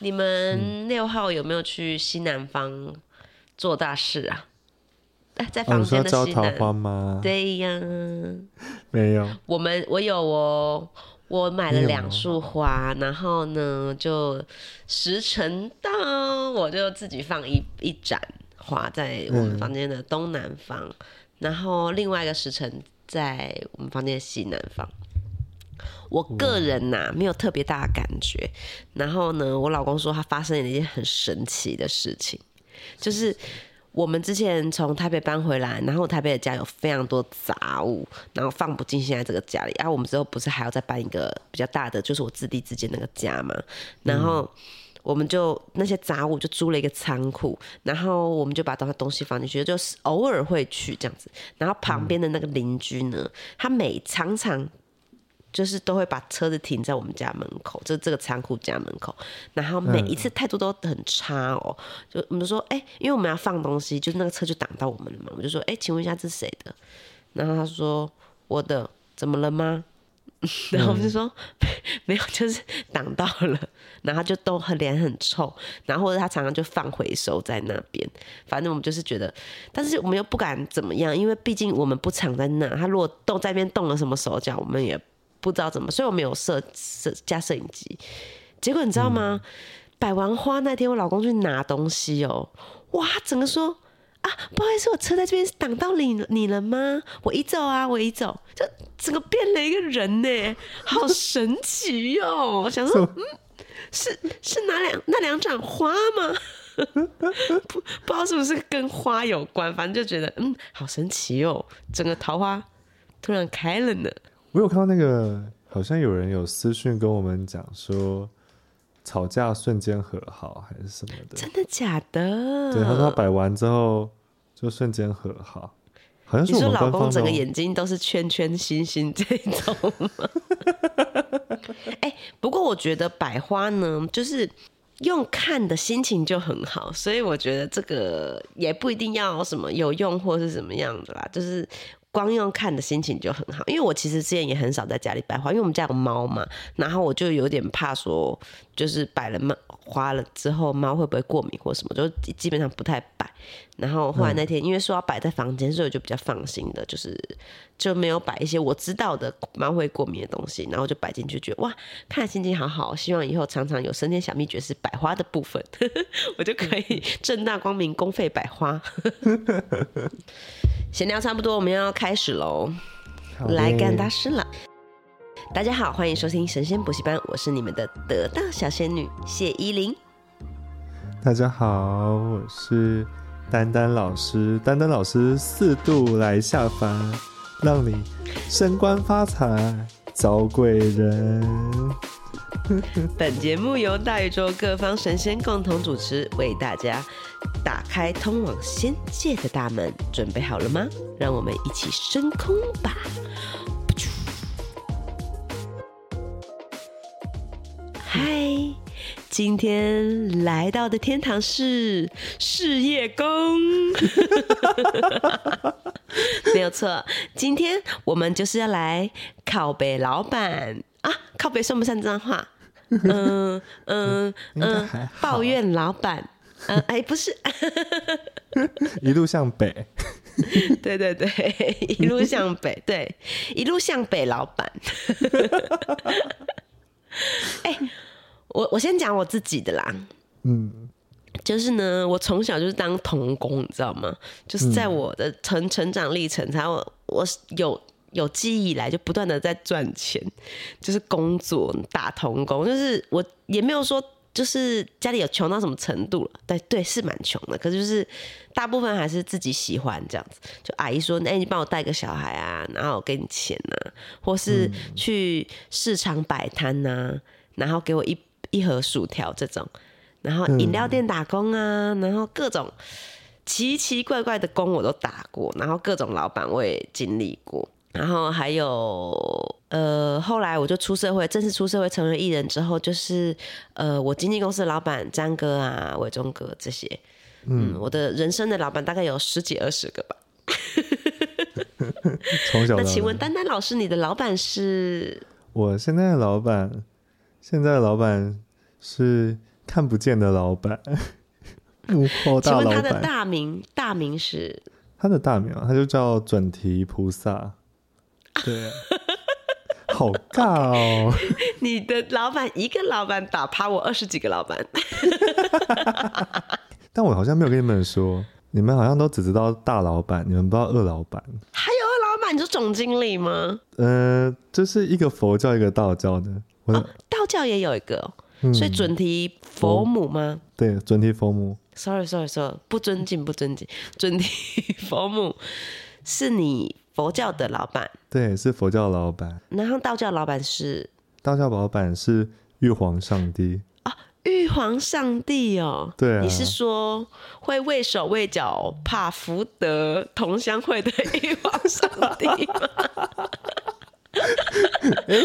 你们六号有没有去西南方做大事啊？哎，在哦，房间的西南。招桃花吗？，对呀，没有。我们我有哦，我买了两束花，然后呢就时辰到，我就自己放一一盏花在我们嗯房间的东南方，然后另外一个时辰在我们房间的西南方。我个人呐、没有特别大的感觉，然后呢，我老公说他发生了一件很神奇的事情，就是我们之前从台北搬回来，然后台北的家有非常多杂物，然后放不进现在这个家里。啊，我们之后不是还要再搬一个比较大的，就是我自立自建那个家嘛。然后我们就那些杂物就租了一个仓库，然后我们就把东东西放进去，就是偶尔会去这样子。然后旁边的那个邻居呢，他每常常。就是都会把车子停在我们家门口，就这个仓库家门口，然后每一次态度都很差哦。就我们就说，哎、因为我们要放东西，就是那个车就挡到我们了嘛。我就说，哎、请问一下这是谁的？然后他说我的，怎么了吗？然后我们就说、没有，就是挡到了。然后他就都很脸很臭，然后或者他常常就放回收在那边。反正我们就是觉得，但是我们又不敢怎么样，因为毕竟我们不常在那。他如果动在那边动了什么手脚，我们也不知道怎么，所以我没有摄摄加摄影机。结果你知道吗？摆完花那天，我老公去拿东西哦，哇，整个说啊，不好意思，我车在这边挡到你你了吗？我移走啊，我移走，就整个变了一个人呢，好神奇哦！我想说，嗯，是是哪两那两盏花吗？不不知道是不是跟花有关，反正就觉得嗯，好神奇哦，整个桃花突然开了呢。我有看到那个，好像有人有私讯跟我们讲说，吵架瞬间和好还是什么的。真的假的？对，他说他摆完之后就瞬间和好，好像是我们官方的哦、公整个眼睛都是圈圈星星这种吗？哎、不过我觉得百花呢，就是用看的心情就很好，所以我觉得这个也不一定要什么有用或是什么样的啦，就是。光用看的心情就很好，因为我其实之前也很少在家里摆花，因为我们家有猫嘛，然后我就有点怕说，就是摆了猫花了之后，猫会不会过敏或什么，就基本上不太摆。然后后来那天因为说要摆在房间，所以我就比较放心的，就是就没有摆一些我知道的猫会过敏的东西，然后就摆进去，觉得哇，看心情好好，希望以后常常有升天小秘诀是摆花的部分，我就可以正大光明公费摆花。闲聊差不多，我们要开始喽。好来干大事了。大家好，欢迎收听神仙补习班，我是你们的得道小仙女谢依霖。大家好，我是丹丹老师。丹丹老师四度来下凡，让你升官发财，招贵人。本节目由大宇宙各方神仙共同主持，为大家打开通往仙界的大门。准备好了吗？让我们一起升空吧！嗨，今天来到的天堂是事业宫，没有错。今天我们就是要来靠北老板啊，靠北算不算脏话？嗯嗯嗯，抱怨老板。嗯，哎，不是，一路向北，对对对，一路向北，对，一路向北，老板。哎、我我先讲我自己的啦，嗯，就是呢，我从小就是当童工，你知道吗？就是在我的成成长历程，才我我有有记忆以来，就不断的在赚钱，就是工作打童工，就是我也没有说。就是家里有穷到什么程度了？对对，是蛮穷的，可是就是大部分还是自己喜欢这样子。就阿姨说：“哎、你帮我带个小孩啊，然后我给你钱呐、或是去市场摆摊呐，然后给我一一盒薯条这种。”然后饮料店打工啊，然后各种奇奇怪怪的工我都打过，然后各种老板我也经历过，然后还有呃，后来我就出社会，正式出社会成为艺人之后，就是呃，我经纪公司的老板张哥啊、伟忠哥这些，嗯，我的人生的老板大概有十几二十个吧。从小那请问丹丹老师，你的老板是？我现在的老板，现在的老板是看不见的老板，幕后大老请问他的。大名大名是？他的大名啊，他就叫准提菩萨。对啊，好尬哦。你的老板一个老板打趴我二十几个老板，但我好像没有跟你们说，你们好像都只知道大老板，你们不知道二老板。还有二老板，你说总经理吗？呃，就是一个佛教，一个道教的。我的、道教也有一个、哦，嗯所以准提佛母吗对准提佛母，？Sorry Sorry Sorry，不尊敬不尊敬，准提佛母是你佛教的老板，对，是佛教老板。然后道教老板是道教老板是玉皇上帝。玉皇上帝哦。对啊你是说会畏手畏脚、怕福德同乡会的玉皇上帝吗？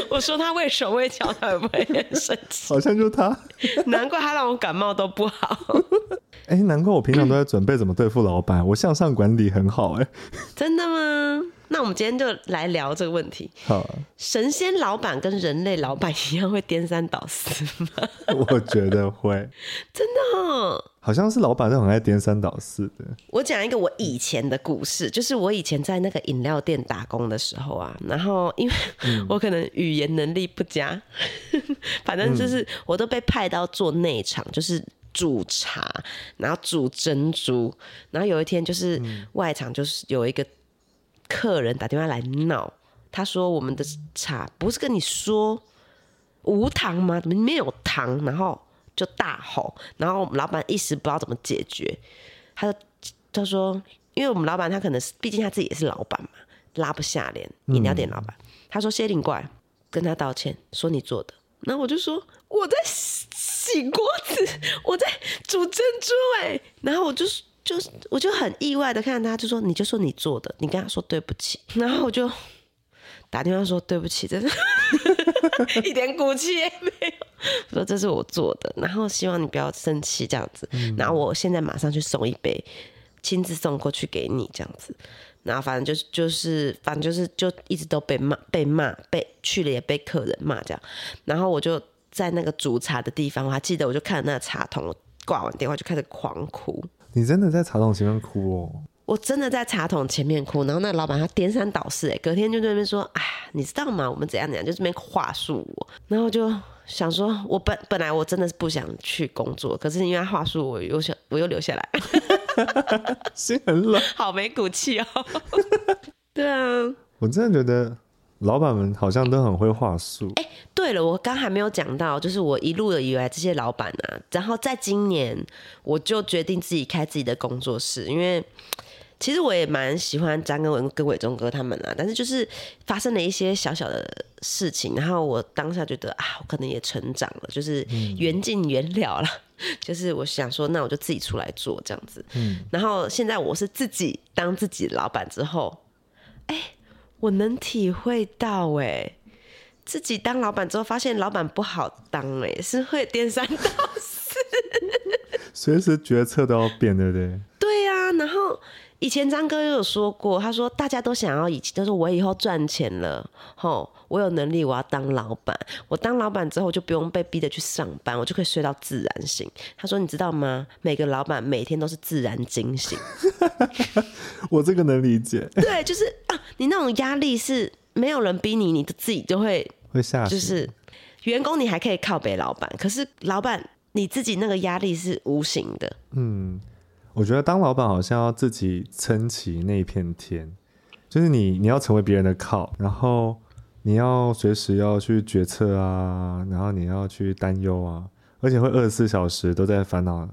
我说他畏手畏脚，他会不会很生气？好像就他。难怪他让我感冒都不好。哎、难怪我平常都在准备怎么对付老板，我向上管理很好哎、真的吗？那我们今天就来聊这个问题：好啊，神仙老板跟人类老板一样会颠三倒四吗？我觉得会，真的哦。好像是老板都很爱颠三倒四的。我讲一个我以前的故事，就是我以前在那个饮料店打工的时候啊，然后因为我可能语言能力不佳，反正就是我都被派到做内场，就是煮茶，然后煮珍珠，然后有一天就是外场就是有一个客人打电话来闹，他说我们的茶不是跟你说无糖吗？怎么没有糖？然后就大吼，然后我们老板一时不知道怎么解决，他就他说，因为我们老板他可能是，毕竟他自己也是老板嘛，拉不下脸，饮料店老板，他说谢领过来跟他道歉，说你做的，然后我就说我在洗锅子，我在煮珍珠哎、然后我就就是我就很意外的看他，就说你就说你做的，你跟他说对不起，然后我就打电话说对不起，真的 一点骨气也没有。我说这是我做的，然后希望你不要生气这样子。然后我现在马上去送一杯，亲自送过去给你这样子。然后反正就是就是反正就是就一直都被骂被骂被去了也被客人骂这样。然后我就在那个煮茶的地方，我还记得我就看着那个茶桶，我挂完电话就开始狂哭。你真的在茶桶前面哭哦？我真的在茶桶前面哭，然后那老板他颠三倒四，哎，隔天就在那边说，哎，你知道吗？我们怎样怎样，就这边话术我，然后就想说，我本本来我真的是不想去工作，可是因为他话术我又想我又留下来，心很冷。好没骨气哦。对啊，我真的觉得老板们好像都很会话术。哎对了，我刚还没有讲到，就是我一路以来这些老板啊，然后在今年我就决定自己开自己的工作室，因为 其实我也蛮喜欢张根文跟伟忠哥他们啊，但是就是发生了一些小小的事情，然后我当下觉得啊，我可能也成长了，就是缘尽缘了了，就是我想说，那我就自己出来做这样子，嗯。然后现在我是自己当自己老板之后，哎、我能体会到哎、自己当老板之后，发现老板不好当哎、是会颠三倒四。随时决策都要变，对不对？对呀、然后以前张哥也有说过，他说大家都想要以前，他说我以后赚钱了，吼，我有能力，我要当老板。我当老板之后，就不用被逼着去上班，我就可以睡到自然醒。他说，你知道吗？每个老板每天都是自然惊醒。我这个能理解，对，就是啊，你那种压力是没有人逼你，你自己就会会吓死。就是员工你还可以靠北老板，可是老板你自己那个压力是无形的。嗯，我觉得当老板好像要自己撑起那一片天，就是你你要成为别人的靠，然后你要随时要去决策啊，然后你要去担忧啊，而且会二十四小时都在烦恼，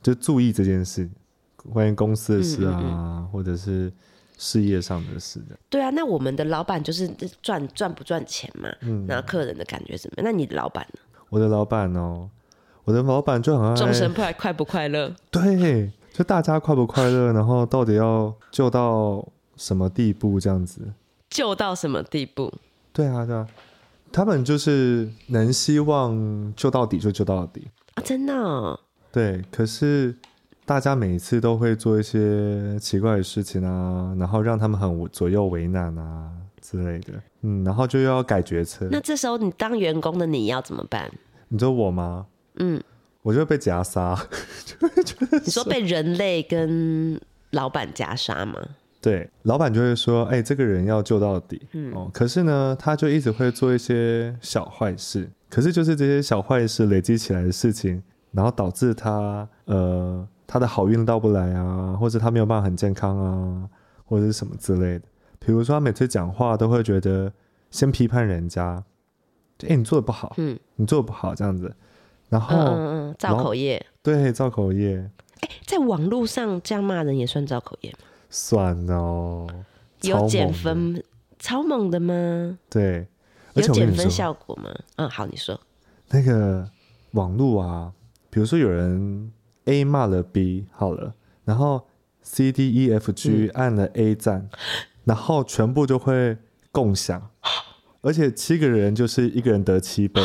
就注意这件事，关于公司的事啊，嗯或者是事业上的事的。对啊，那我们的老板就是赚赚不赚钱嘛，嗯然后客人的感觉怎么样？那你的老板呢？我的老板哦，我的老板就很爱终身快快不快乐？对，就大家快不快乐，然后到底要救到什么地步这样子。救到什么地步？对啊，对啊，他们就是能希望救到底就救到底。啊，真的哦、对，可是大家每次都会做一些奇怪的事情啊，然后让他们很左右为难啊之类的。嗯，然后就又要改决策。那这时候你当员工的你要怎么办？你说我吗？嗯，我就会被夹杀。你说被人类跟老板夹杀吗？对，老板就会说：“哎、这个人要救到底。”嗯哦，可是呢，他就一直会做一些小坏事。可是就是这些小坏事累积起来的事情，然后导致他呃他的好运到不来啊，或者他没有办法很健康啊，或者是什么之类的。比如说他每次讲话都会觉得先批判人家，哎、你做的不好，嗯你做的不好这样子，然后、嗯嗯嗯，造口业。对造口业哎在网络上这样骂人也算造口业吗？算哦，有减分，超猛的吗？对，而有减分。效果吗？嗯，好，你说。那个网络啊，比如说有人 A 骂了 B 好了，然后 C D E F G 按了 A 赞，然后全部就会共享，而且七个人就是一个人得七倍，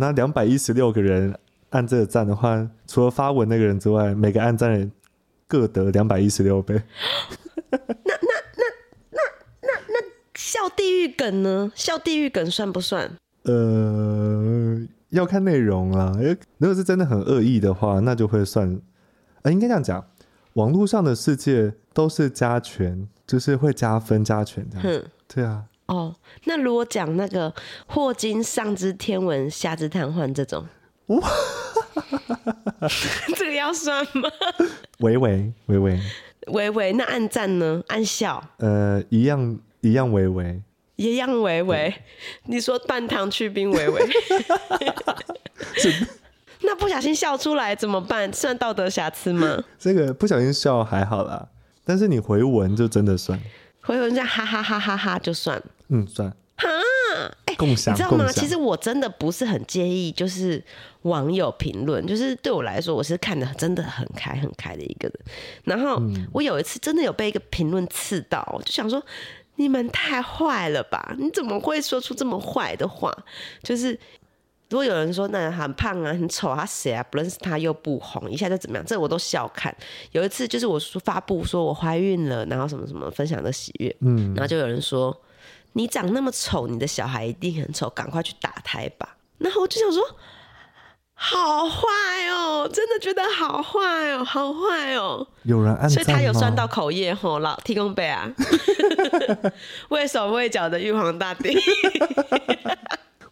那两百一十六个人按这个赞的话，除了发文那个人之外，每个按赞人各得两百一十六倍。笑地狱梗呢？笑地狱梗算不算？呃，要看内容啦。因为如果是真的很恶意的话，那就会算。呃，应该这样讲，网络上的世界都是加权，就是会加分加权这样子。哼，对啊，哦，那如果讲那个霍金上知天文下知瘫痪这种，这个要算吗？微微微微，微微，那按赞呢？按笑呃，一样一样微微。一样微微。你说半糖去冰微微，那不小心笑出来怎么办？算道德瑕疵吗？这个不小心笑还好啦，但是你回文就真的算，回头这样哈哈哈哈哈就算。嗯，算哈，哎、共享你知道吗？其实我真的不是很介意，就是网友评论，就是对我来说，我是看的真的很开很开的一个人。然后嗯我有一次真的有被一个评论刺到，我就想说。你们太坏了吧！你怎么会说出这么坏的话？就是如果有人说那很胖啊、很丑，他谁啊？不认识他又不红，一下就怎么样？这我都笑看。有一次就是我说发布说我怀孕了，然后什么什么分享的喜悦，嗯，然后就有人说：“你长那么丑，你的小孩一定很丑，赶快去打胎吧。”然后我就想说：“好坏哦，真的觉得好坏哦，好坏哦。有人”按所以他有算到口业吼，老提供杯啊，畏手畏脚的玉皇大帝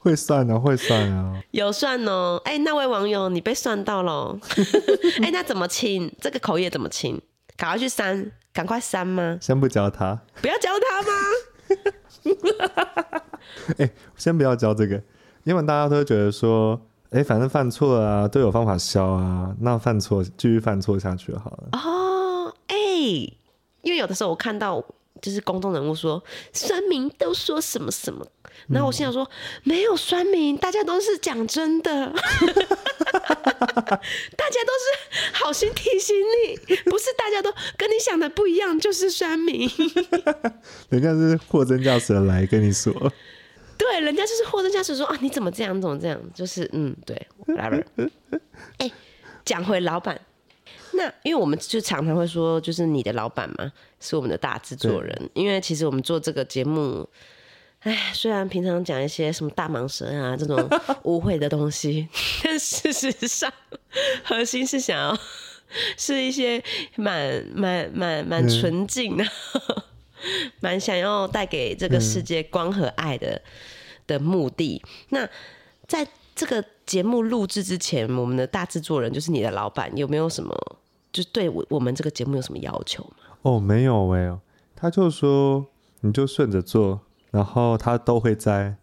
会算啊，会算啊。有算哦。哎、那位网友你被算到了。哎、那怎么清？这个口业怎么清？赶快去删，赶快删吗？先不教他，不要教他吗？哎、先不要教这个，因为大家都会觉得说，哎、反正犯错了啊，都有方法消啊，那犯错继续犯错下去好了。哦，哎、因为有的时候我看到就是公众人物说酸民都说什么什么，然后我心想说、没有酸民，大家都是讲真的，大家都是好心提醒你，不是大家都跟你想的不一样就是酸民，人家是货真价实的来跟你说，对，人家就是货真价实说啊，你怎么这样，你怎么这样，就是嗯，对，whatever。哎、讲回老板，那因为我们就常常会说，就是你的老板嘛，是我们的大制作人。因为其实我们做这个节目，哎，虽然平常讲一些什么大蟒蛇啊这种污秽的东西，但事实上核心是想要 是一些蛮蛮蛮蛮嗯纯净的。蛮想要带给这个世界光和爱的、的目的。那在这个节目录制之前，我们的大制作人就是你的老板，有没有什么就是对我我们这个节目有什么要求吗？哦，没有哎、他就说你就顺着做，然后他都会在，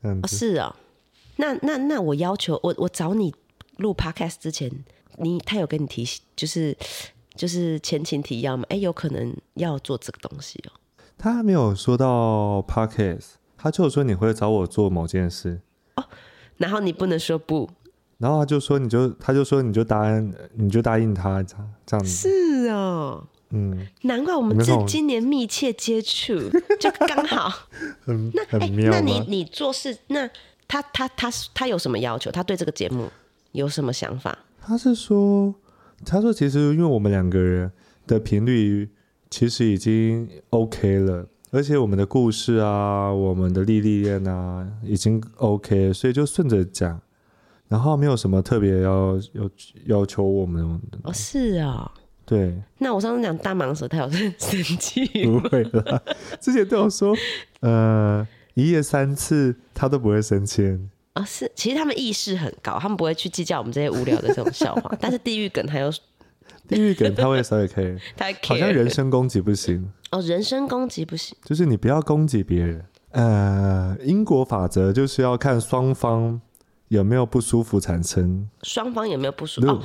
嗯哦，子。是哦。那那那我要求我我找你录 podcast 之前，你他有跟你提就是就是前情提要吗？哎，有可能要做这个东西哦。他没有说到 podcast，他就说你会找我做某件事，然后你不能说不，然后他就说你就他就说你就答应你就答应他这样这样子，是哦。嗯，难怪我们这今年密切接触，就刚好。很那哎、那你？你做事，那他他他他有什么要求？他对这个节目有什么想法？他是说，他说其实因为我们两个人的频率其实已经 OK 了，而且我们的故事啊，我们的历历练啊已经 OK，所以就顺着讲。然后没有什么特别要要要求我们的，哦，是啊、对，那我上次讲大蟒蛇，他有生生气不？会啦。之前都有说，呃，一夜三次他都不会升迁，啊、是，其实他们意识很高，他们不会去计较我们这些无聊的这种笑话，但是地狱梗他又地狱梗他会稍微可以，他会好像人身攻击不行，哦，人身攻击不行。就是你不要攻击别人。呃，因果法则就是要看双方有没有不舒服产生。双方有没有不舒服？哦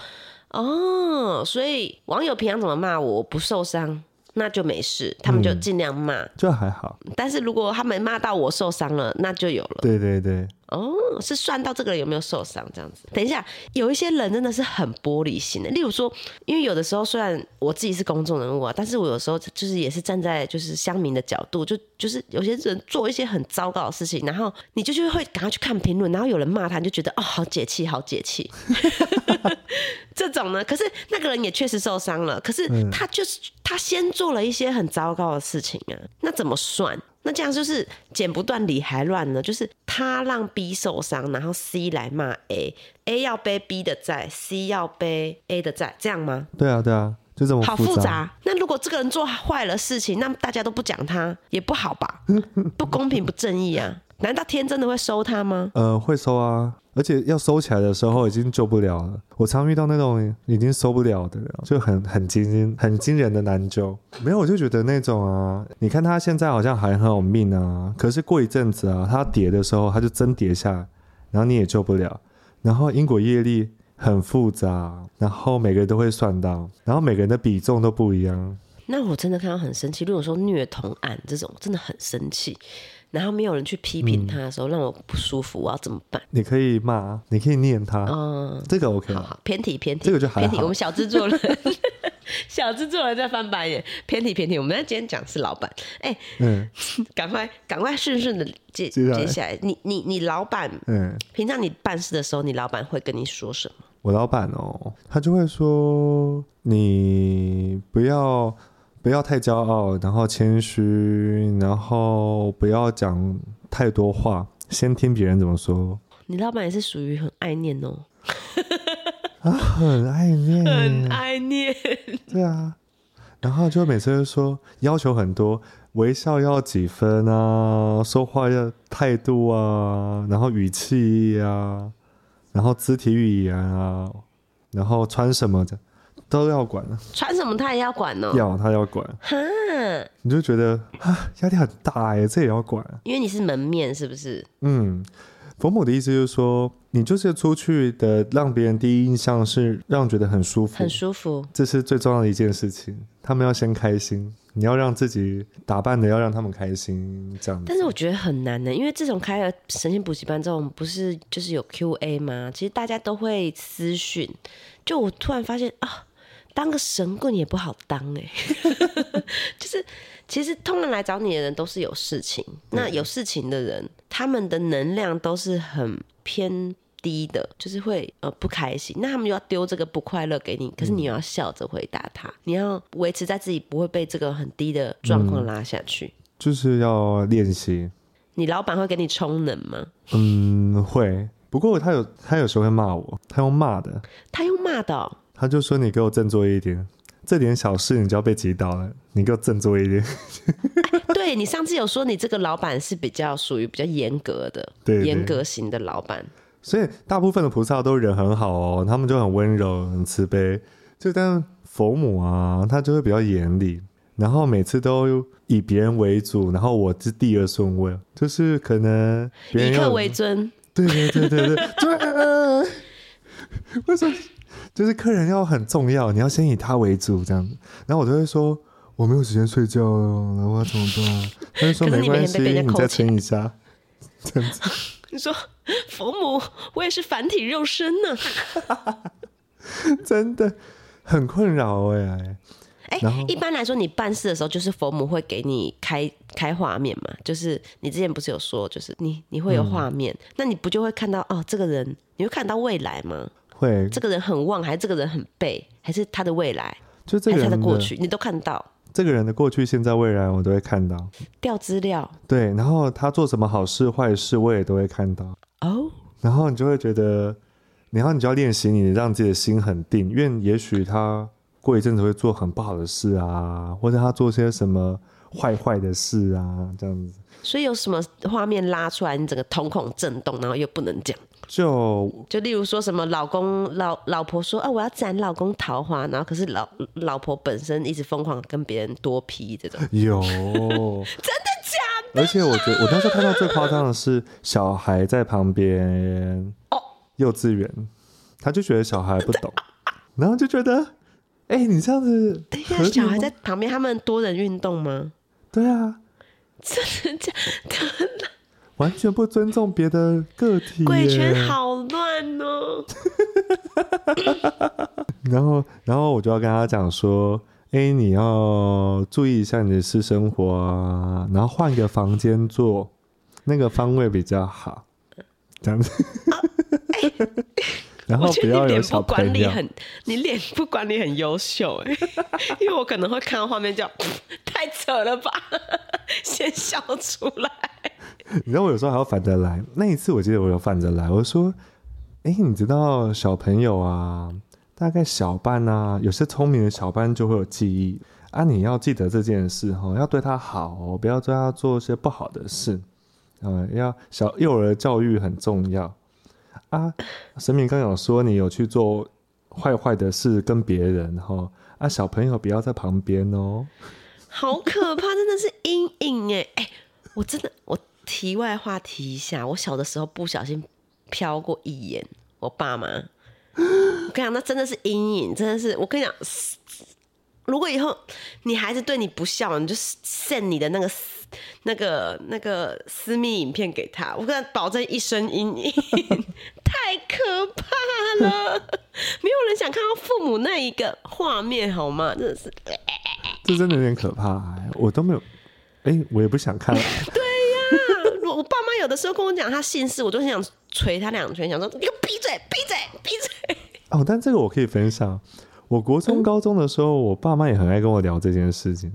哦，所以网友平常怎么骂我，我不受伤，那就没事，他们就尽量骂。就还好，但是如果他们骂到我受伤了，那就有了。对对对，哦，是算到这个人有没有受伤这样子。等一下，有一些人真的是很玻璃心的，例如说，因为有的时候虽然我自己是公众人物啊，但是我有时候就是也是站在就是乡民的角度，就就是有些人做一些很糟糕的事情，然后你就就会赶快去看评论，然后有人骂他，你就觉得哦，好解气，好解气。这种呢，可是那个人也确实受伤了，可是他就是、他先做了一些很糟糕的事情啊，那怎么算？那这样就是剪不断理还乱呢，就是他让 B 受伤，然后 C 来骂 A，A 要背 B 的债，C 要背 A 的债，这样吗？对啊对啊，就这么好复复杂。那如果这个人做坏了事情，那大家都不讲他，也不好吧？不公平不正义啊！难道天真的会收他吗？呃，会收啊，而且要收起来的时候已经救不了了。我常遇到那种已经收不了的，就很很惊很惊人的难救。没有，我就觉得那种啊，你看他现在好像还很有命啊，可是过一阵子啊，他跌的时候他就真跌下来，然后你也救不了。然后因果业力很复杂，然后每个人都会算到，然后每个人的比重都不一样。那我真的看到很生气。如果说虐童案这种，真的很生气。然后没有人去批评他的时候，让我不舒服，我要怎么办？你可以骂，你可以念他，嗯，这个 OK 好。好偏题偏题，这个就还偏题。我们小制作人，小制作人在翻白眼，偏题偏题。我们今天讲是老板，哎、嗯赶快赶快顺顺的接接下来接下来，你你你老板嗯。平常你办事的时候，你老板会跟你说什么？我老板哦，他就会说你不要不要太骄傲，然后谦虚，然后不要讲太多话，先听别人怎么说。你老板也是属于很爱念哦，啊，很爱念，很爱念。对啊。然后就每次就说要求很多，微笑要几分啊，说话要态度啊，然后语气啊，然后肢体语言啊，然后穿什么的都要管，穿什么他也要管哦。要他要管。哈，你就觉得啊，压力很大哎，这也要管。因为你是门面，是不是？嗯，佛母的意思就是说，你就是出去的，让别人第一印象是让人觉得很舒服，很舒服。这是最重要的一件事情。他们要先开心，你要让自己打扮的要让他们开心，这样子。但是我觉得很难呢，因为自从开了神仙补习班之后，我们不是就是有 Q&A 吗？其实大家都会私讯，就我突然发现啊，当个神棍也不好当哎，就是其实通常来找你的人都是有事情，那有事情的人，他们的能量都是很偏。低的，就是会呃不开心，那他们就要丢这个不快乐给你，可是你又要笑着回答他，你要维持在自己不会被这个很低的状况拉下去。就是要练习。你老板会给你充能吗？嗯，会。不过他有他有时候会骂我，他用骂的，他用骂的、哦，他就说你给我振作一点，这点小事你就要被击倒了，你给我振作一点。对你上次有说你这个老板是比较属于比较严格的，对对严格型的老板。所以大部分的菩萨都人很好哦，他们就很温柔、很慈悲。就但佛母啊，他就会比较严厉，然后每次都以别人为主，然后我是第二顺位，就是可能以客为尊，对对对对对 为什么？就是客人要很重要，你要先以他为主这样子。然后我就会说我没有时间睡觉了，然后我要怎么办？他就说没关系，你再撑一下。这样子，你说佛母，我也是凡体肉身呢。真的很困扰哎、哎、一般来说，你办事的时候，就是佛母会给你开开画面嘛？就是你之前不是有说，就是你你会有画面，嗯那你不就会看到哦，这个人你会看到未来吗？会这个人很旺，还是这个人很背，还是他的未来，就这个人的过去，你都看到这个人的过去、现在、未来，我都会看到。调资料对，然后他做什么好事、坏事，我也都会看到。哦。然后你就会觉得然后你就要练习你让自己的心很定，因为也许他过一阵子会做很不好的事啊，或者他做些什么坏坏的事啊，这样子。所以有什么画面拉出来，你整个瞳孔震动，然后又不能讲。就就例如说什么老公老老婆说啊我要斩老公桃花，然后可是老老婆本身一直疯狂跟别人多批这种，有。真的假的？而且我觉得我当时看到最夸张的是小孩在旁边哦，幼稚园，他就觉得小孩不懂，然后就觉得，哎、你这样子等一下小孩在旁边，他们多人运动吗？对啊，真的假？的？完全不尊重别的个体耶，鬼圈好乱哦！然后，然后我就要跟他讲说，哎，你要注意一下你的私生活啊，然后换个房间坐，那个方位比较好，这样子。然后我觉得你脸不要有小部管理很，你脸部管理很优秀哎，因为我可能会看到画面叫太扯了吧，先笑出来。你知道我有时候还要反着来。那一次我记得我有反着来，我说，哎，你知道小朋友啊，大概小班啊，有些聪明的小班就会有记忆啊，你要记得这件事哈，要对他好哦，不要对他做一些不好的事。嗯，要小幼儿教育很重要啊。神明刚有说你有去做坏坏的事跟别人哈啊，小朋友不要在旁边哦。好可怕，真的是阴影哎哎！我真的，我题外话提一下，我小的时候不小心瞟过一眼我爸妈，我跟你讲，那真的是阴影，真的是我跟你讲，如果以后你孩子对你不孝，你就 send 你的那个那个那个私密影片给他，我跟他保证一生阴影，太可怕了，没有人想看到父母那一个画面，好吗？真的是。这真的有点可怕、欸，我都没有，哎、我也不想看。我我爸妈有的时候跟我讲他姓氏，我就很想捶他两拳，想说你给我闭嘴，闭嘴，闭嘴。哦，但这个我可以分享。我国中、高中的时候，我爸妈也很爱跟我聊这件事情，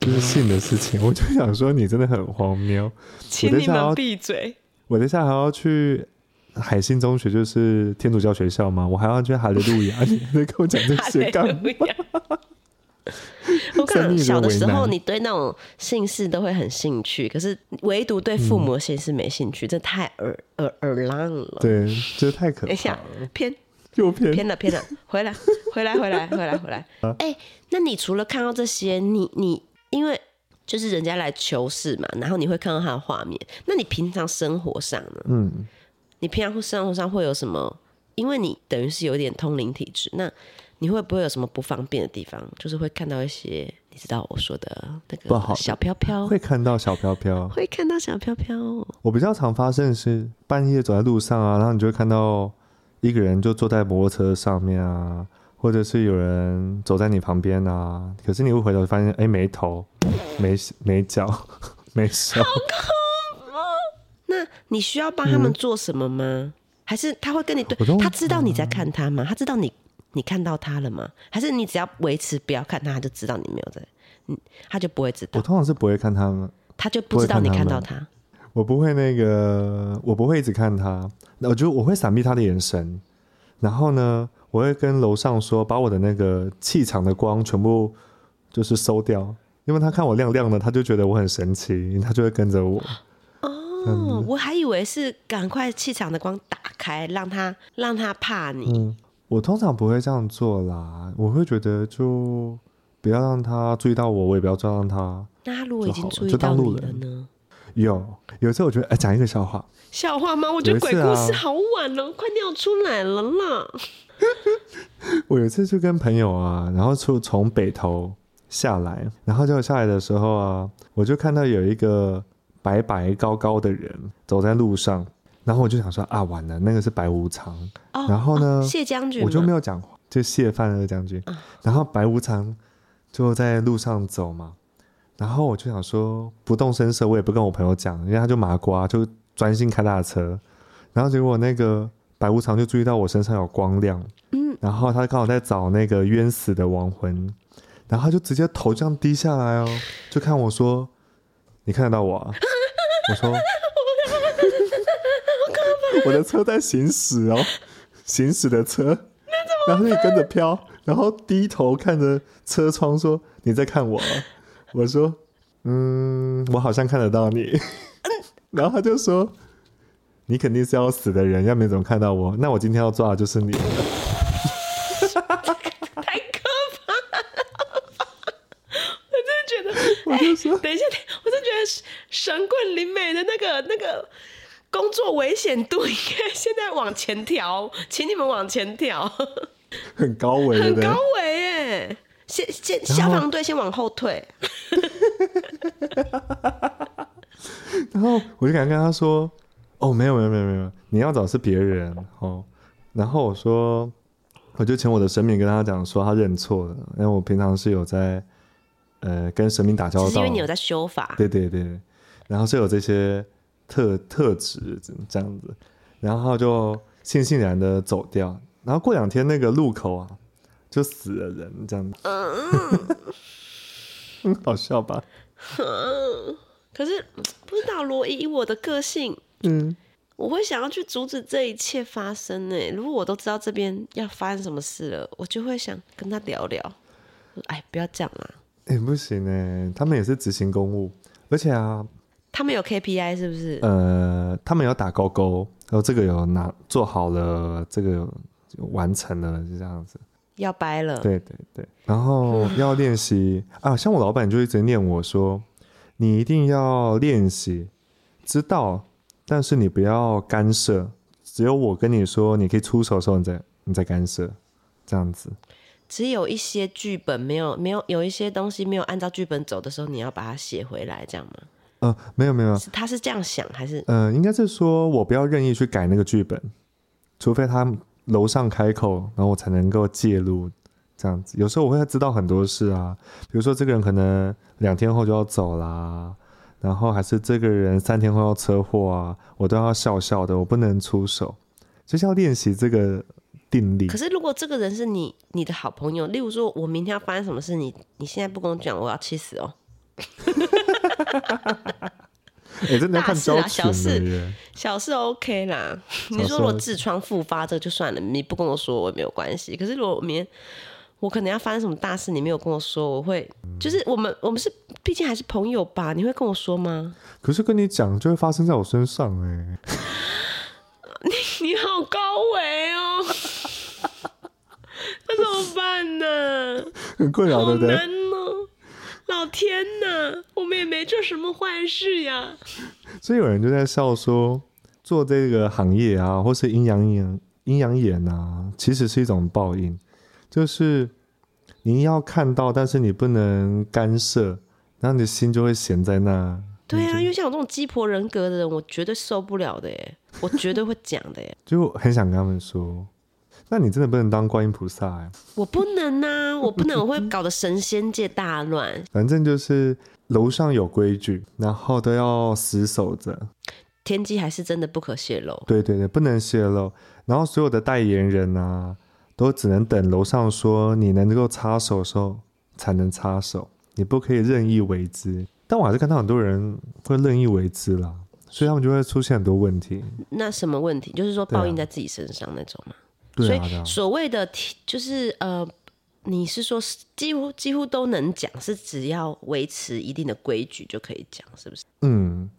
就是性的事情。我就想说，你真的很荒谬。请你们要闭嘴。我等一下还要去海信中学，就是天主教学校嘛，我还要去哈利路亚。你在跟我讲这些干嘛？我看小的时候，你对那种姓氏都会很兴趣，可是唯独对父母的姓氏没兴趣，这太耳耳耳浪了。对，这太可等一下，偏又偏偏了偏了，回来 回来回来回来回来。哎、那你除了看到这些，你你因为就是人家来求事嘛，然后你会看到他的画面，那你平常生活上呢？嗯，你平常生活上会有什么？因为你等于是有点通灵体质，那你会不会有什么不方便的地方？就是会看到一些，你知道我说的那不好的个小飘飘，会看到小飘飘。会看到小飘飘。我比较常发生的是半夜走在路上啊，然后你就会看到一个人就坐在摩托车上面啊，或者是有人走在你旁边啊，可是你会回头发现，哎，没头、没没脚、没手。那你需要帮他们做什么吗？还是他会跟你对？他知道你在看他吗？他知道你你看到他了吗？还是你只要维持不要看他，他就知道你没有在，嗯，他就不会知道我道，通常是不会看他们，他就不知道你看到他。我不会那个，我不会一直看他，我就我会闪避他的眼神，然后呢，我会跟楼上说，把我的那个气场的光全部就是收掉，因为他看我亮亮的，他就觉得我很神奇，他就会跟着我。哦，我还以为是赶快气场的光打开，让他让他怕你。嗯，我通常不会这样做啦，我会觉得就不要让他注意到我，我也不要撞到他。那他如果已经注意到你了当路人呢？有有一次我觉得，哎，讲一个笑话，笑话吗？我觉得鬼故事好晚了，快尿出来了啦！我有一次就跟朋友啊，然后从从北头下来，然后就下来的时候啊，我就看到有一个白白高高的人走在路上，然后我就想说啊，完了，那个是白无常，哦，然后呢哦谢将军，我就没有讲话，就谢范二将军，然后白无常就在路上走嘛，然后我就想说不动声色，我也不跟我朋友讲，因为他就麻瓜，就专心开他的车，然后结果那个白无常就注意到我身上有光亮，嗯，然后他刚好在找那个冤死的亡魂，然后他就直接头这样低下来哦，就看我说：“你看得到我、啊？” 我说：“我的车在行驶哦。”行驶的车，然后你跟着飘，然后低头看着车窗说：“你在看我？”我说：“嗯，我好像看得到你。” 然后他就说：“你肯定是要死的人，要没怎么看到我？那我今天要抓的就是你了。太可怕了！我真的觉得，我就说等一下，我真的觉得神棍林美的那个那个工作危险度应该现在往前调，请你们往前调，很高危，很高危耶！先先消防队先往后退，然后我就敢跟他说：“哦，没有没有没有没有，你要找的是别人哦。”然后我说，我就请我的神明跟他讲说，他认错了，因为我平常是有在呃跟神明打交道。是因为你，有在修法，对对对，然后是有这些特特质这样子，然后就悻悻然的走掉。然后过两天那个路口啊，就死了人这样子，嗯，好笑吧？可是不知道罗伊以我的个性，嗯。我会想要去阻止这一切发生呢。如果我都知道这边要发生什么事了，我就会想跟他聊聊。哎，不要这样啦，哎、不行哎，他们也是执行公务，而且啊，他们有 KPI 是不是？呃，他们有打勾勾，然后这个有拿做好了，这个有完成了，就这样子。要掰了，对对对，然后 要练习啊，像我老板就一直念我说，你一定要练习，知道，但是你不要干涉，只有我跟你说你可以出手的时候，你再你再干涉，这样子。只有一些剧本没有没有有一些东西没有按照剧本走的时候，你要把它写回来，这样吗？呃，没有没有，他是这样想还是？呃，应该是说我不要任意去改那个剧本，除非他楼上开口，然后我才能够介入。这样子，有时候我会知道很多事啊，比如说这个人可能两天后就要走啦，然后还是这个人三天后要车祸啊，我都要笑笑的，我不能出手，就是要练习这个定力可。是如果这个人是你你的好朋友，例如说我明天要发生什么事，你你现在不跟我讲，我要气死哦。哎、真的要看小事。小事 OK 啦，你说如果痔疮复发这就算了，你不跟我说我也没有关系。可是如果我明天我可能要发生什么大事，你没有跟我说，我会就是我们我们是毕竟还是朋友吧？你会跟我说吗？可是跟你讲就会发生在我身上哎、你你好高维哦，那怎么办呢？很困扰，好对不对？老天呐，我们也没做什么坏事呀。所以有人就在笑说，做这个行业啊，或是阴阳眼、阴阳眼啊，其实是一种报应，就是你要看到，但是你不能干涉，然后你的心就会闲在那。对啊，因为像我这种鸡婆人格的人，我绝对受不了的耶，我绝对会讲的耶。就很想跟他们说，那你真的不能当观音菩萨哎，我不能啊、我不能，我会搞得神仙界大乱。反正就是楼上有规矩，然后都要死守着。天机还是真的不可泄露。对对对，不能泄露。然后所有的代言人啊，都只能等楼上说你能够插手的时候才能插手，你不可以任意为之。但我还是看到很多人会任意为之啦，所以他们就会出现很多问题。那什么问题？就是说报应在自己身上那种吗？对啊，所以所谓的提就是呃，你是说是几乎几乎都能讲，是只要维持一定的规矩就可以讲，是不是？嗯。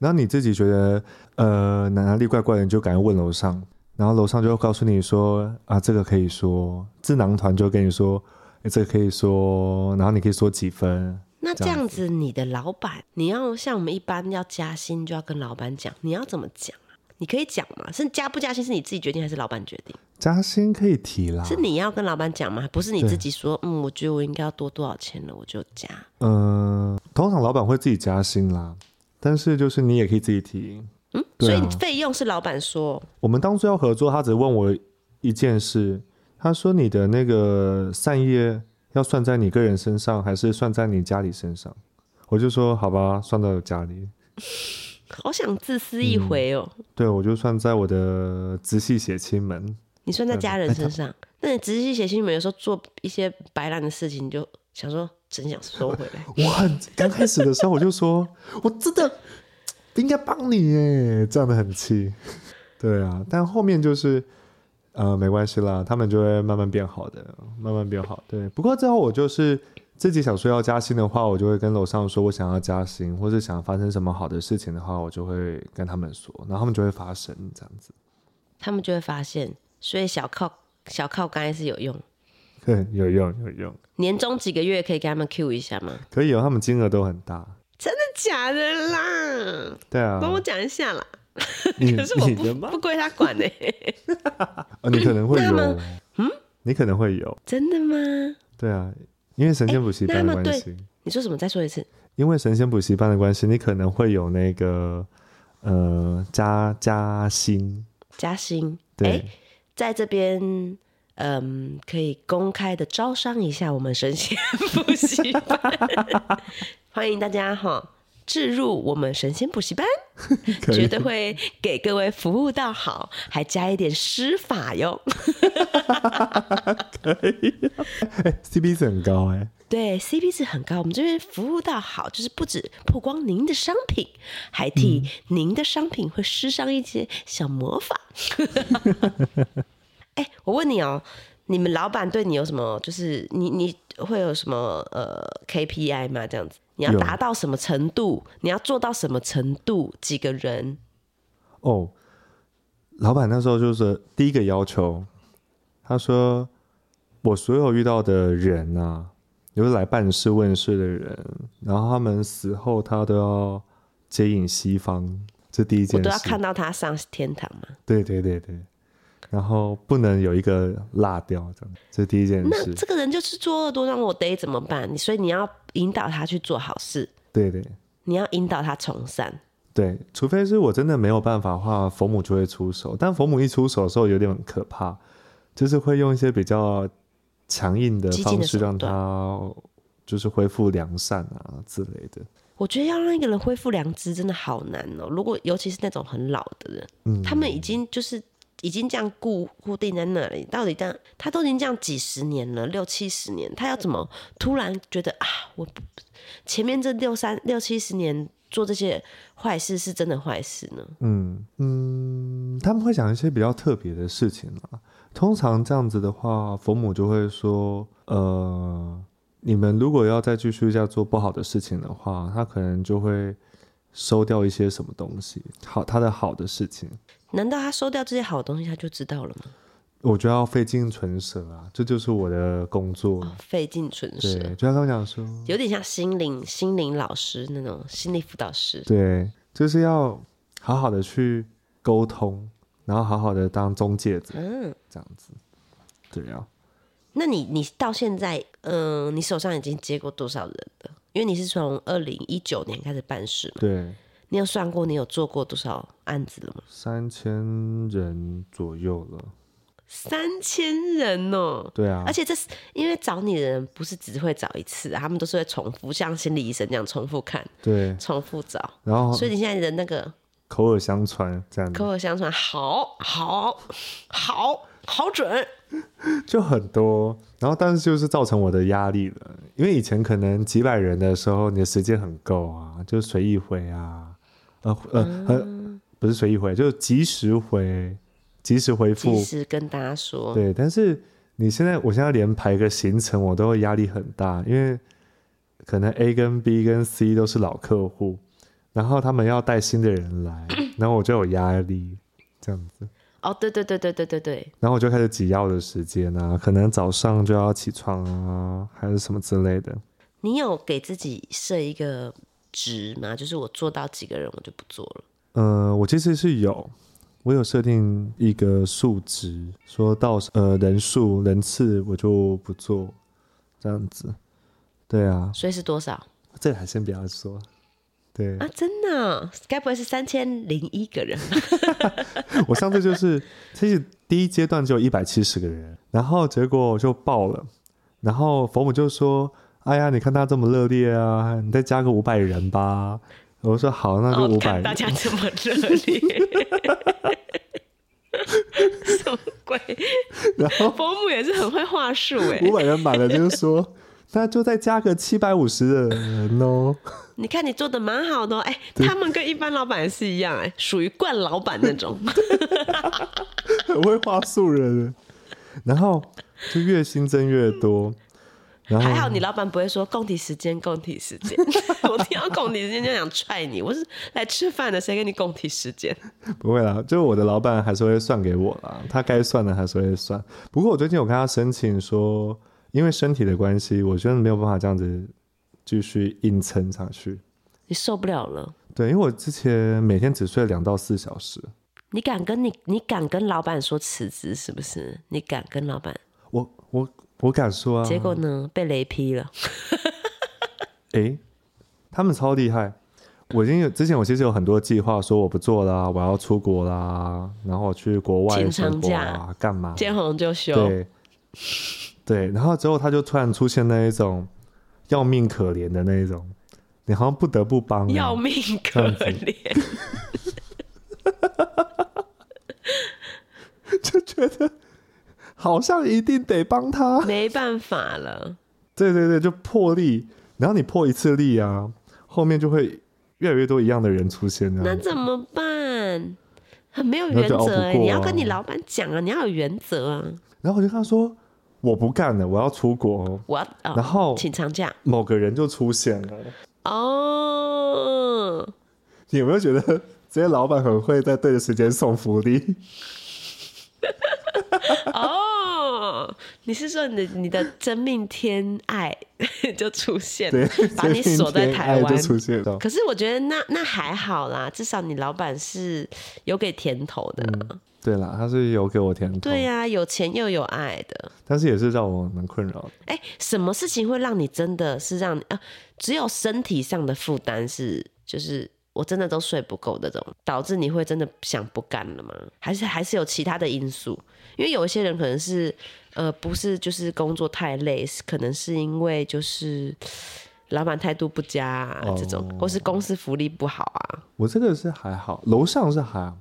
然后你自己觉得呃哪里怪怪的，你就赶快问楼上，然后楼上就会告诉你说啊这个可以说，智囊团就会跟你说，诶这个可以说，然后你可以说几分，那这这样样子，你的老板，你要像我们一般要加薪，就要跟老板讲，你要怎么讲啊？你可以讲嘛？是加不加薪是你自己决定，还是老板决定？加薪可以提啦。是你要跟老板讲吗？不是你自己说，嗯，我觉得我应该要多多少钱了，我就加。嗯，通常老板会自己加薪啦，但是就是你也可以自己提。嗯，啊所以费用是老板说，我们当初要合作，他只问我一件事，他说你的那个善业要算在你个人身上，还是算在你家里身上？我就说好吧，算到家里。好想自私一回哦。对，我就算在我的直系血亲们。你算在家人哎身上，那你仔细写信，你们有时候做一些白烂的事情，你就想说真想收回来。我很刚开始的时候我就说，我真的应该帮你耶，这样的很气。对啊，但后面就是呃，没关系啦，他们就会慢慢变好的，慢慢变好。对，不过之后我就是自己想说要加薪的话，我就会跟楼上说我想要加薪，或是想发生什么好的事情的话，我就会跟他们说，然后他们就会发生这样子。他们就会发现，所以小靠小靠刚才是有用。对，有用有用，年终几个月可以给他们 Q 一下吗？可以哦，他们金额都很大。真的假的啦？对啊，帮我讲一下啦。可是我不不归他管呢、哦，你可能会有嗯，你可能会有，真的吗？对啊，因为神仙补习班的关系，你说什么？再说一次。因为神仙补习班的关系，你可能会有那个呃加加薪，加薪。对，哎在这边，嗯，可以公开的招商一下我们神仙补习班，欢迎大家哈置入我们神仙补习班，可以绝对会给各位服务到好，还加一点施法哟。哎，CP 值很高哎、对，CP 值很高，我们这边服务到好，就是不止曝光您的商品，还替您的商品会施上一些小魔法。哎、我问你哦，你们老板对你有什么？就是你你会有什么呃 KPI 吗？这样子，你要有达到什么程度？你要做到什么程度？几个人？哦，老板那时候就是第一个要求，他说我所有遇到的人啊，就是来办事问事的人，然后他们死后他都要接引西方，这第一件事。都要看到他上天堂嘛？对对对对，然后不能有一个落掉，这样，这是第一件事。那这个人就是作恶多端，我得怎么办？所以你要引导他去做好事，对对你要引导他从善。对，除非是我真的没有办法的话，佛母就会出手。但佛母一出手的时候有点可怕，就是会用一些比较强硬的方式让他就是恢复良善啊之类的。我觉得要让一个人恢复良知真的好难哦。如果尤其是那种很老的人，嗯他们已经就是已经这样固固定在那里，到底这样他都已经这样几十年了，六七十年，他要怎么突然觉得啊，我前面这六三六七十年做这些坏事是真的坏事呢？嗯嗯，他们会讲一些比较特别的事情啊。通常这样子的话，佛母就会说，呃，你们如果要再继续要做不好的事情的话，他可能就会收掉一些什么东西，好，他的好的事情。难道他收掉这些好东西他就知道了吗？我觉得要费尽唇舌啊，这就是我的工作。哦，费尽唇舌，对，就像刚刚讲说，有点像心灵心灵老师那种心理辅导师。对，就是要好好的去沟通，然后好好的当中介者，嗯，这样子。对啊，那你你到现在，嗯、你手上已经接过多少人了？因为你是从二零一九年开始办事嘛，对，你有算过你有做过多少案子了吗？三千人左右了。三千人哦、对啊而，且这是因为找你的人不是只会找一次啊，他们都是会重复，像心理医生这样重复看、对，重复找。然后所以你现在的那个口耳相传这样子，口耳相传，好好好好准。就很多。然后，但是就是造成我的压力了，因为以前可能几百人的时候，你的时间很够啊，就随意回啊，呃呃呃，不是随意回，就是及时回，及时回复及。时跟大家说，对，但是你现在，我现在连排个行程，我都会压力很大，因为可能 A 跟 B 跟 C 都是老客户，然后他们要带新的人来，然后我就有压力，这样子，哦，对对对对对对对，然后我就开始挤要的时间啊，可能早上就要起床啊，还是什么之类的。你有给自己设一个值吗？就是我做到几个人我就不做了。呃，我其实是有，我有设定一个数值，说到呃人数人次我就不做，这样子。对啊，所以是多少这个还先不要说。对，啊？真的哦、该不会是三千零一个人？我上次就是，其实第一阶段就有一百七十个人，然后结果就爆了，然后佛母就说：“哎呀，你看他这么热烈啊，你再加个五百人吧。”我说：“好，那就哦，五百、看大家这么热烈，什么鬼？然后伯母也是很会话术哎。五百人满了，就是说那就再加个七百五十的人哦。你看你做的蛮好的、哦，哎、他们跟一般老板是一样、哎，属于惯老板那种。很会画素人，然后就越新增越多，然后还好你老板不会说供体时间，供体时间。我听到供体时间就想踹你，我是来吃饭的，谁跟你供体时间？不会啦，就我的老板还是会算给我啦，他该算的还是会算。不过我最近有跟他申请说，因为身体的关系，我觉得没有办法这样子继续硬撑下去。你受不了了。对，因为我之前每天只睡两到四小时，你敢跟你你敢跟老板说辞职是不是？你敢跟老板？我我我敢说啊，结果呢？被雷劈了。诶，他们超厉害。我已经有之前我其实有很多计划，说我不做啦，我要出国啦，然后我去国外请生活长假啊，干嘛？见红就休。对对，然后之后他就突然出现那一种要命可怜的那一种，你好像不得不帮、欸，要命可怜。就觉得好像一定得帮他。没办法了。对对对，就破例，然后你破一次例啊，后面就会越来越多一样的人出现这那。怎么办？很没有原则你要跟啊你老板讲啊，你要有原则啊。然后我就跟他说我不干了，我要出国哦。我要、哦、然后请长假某个人就出现了，哦。你有没有觉得 这些老板很会在对的时间送福利？哦，你是说你的你的真命天爱 就出现了，，把你锁在台湾？出现了。可是我觉得那那还好啦，至少你老板是有给甜头的。嗯对啦，他是有给我甜头，对呀、有钱又有爱的。但是也是让我蛮困扰的。哎，什么事情会让你真的是让你啊？只有身体上的负担是，就是我真的都睡不够的这种，导致你会真的想不干了吗？还是还是有其他的因素？因为有一些人可能是呃，不是就是工作太累，可能是因为就是老板态度不佳、啊、哦这种，或是公司福利不好啊。我这个是还好，楼上是还好，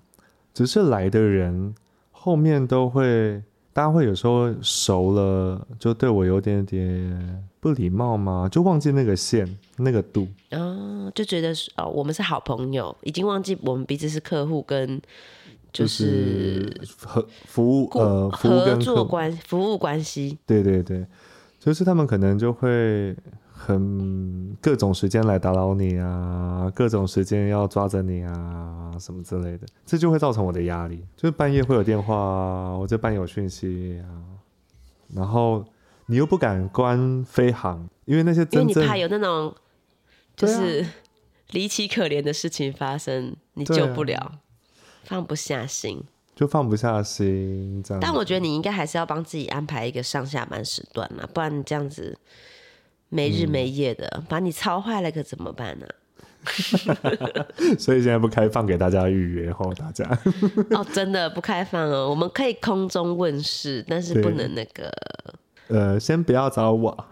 只是来的人后面都会，大家会有时候熟了，就对我有点点不礼貌嘛，就忘记那个线那个度。哦，就觉得哦，我们是好朋友，已经忘记我们彼此是客户跟就就是合服务呃服务合作关服务关系。对对对，就是他们可能就会很各种时间来打扰你啊，各种时间要抓着你啊，什么之类的，这就会造成我的压力。就是半夜会有电话啊，或者半夜有讯息啊，然后你又不敢关飞航，因为那些因为真正你怕有那种就是 离奇可怜的事情发生，你救不了，放不下心。就放不下心这样。但我觉得你应该还是要帮自己安排一个上下班时段嘛，不然你这样子没日没夜的，把你操坏了可怎么办呢、所以现在不开放给大家预约吼，大家 哦，真的不开放哦，我们可以空中问世，但是不能那个，呃先不要找我，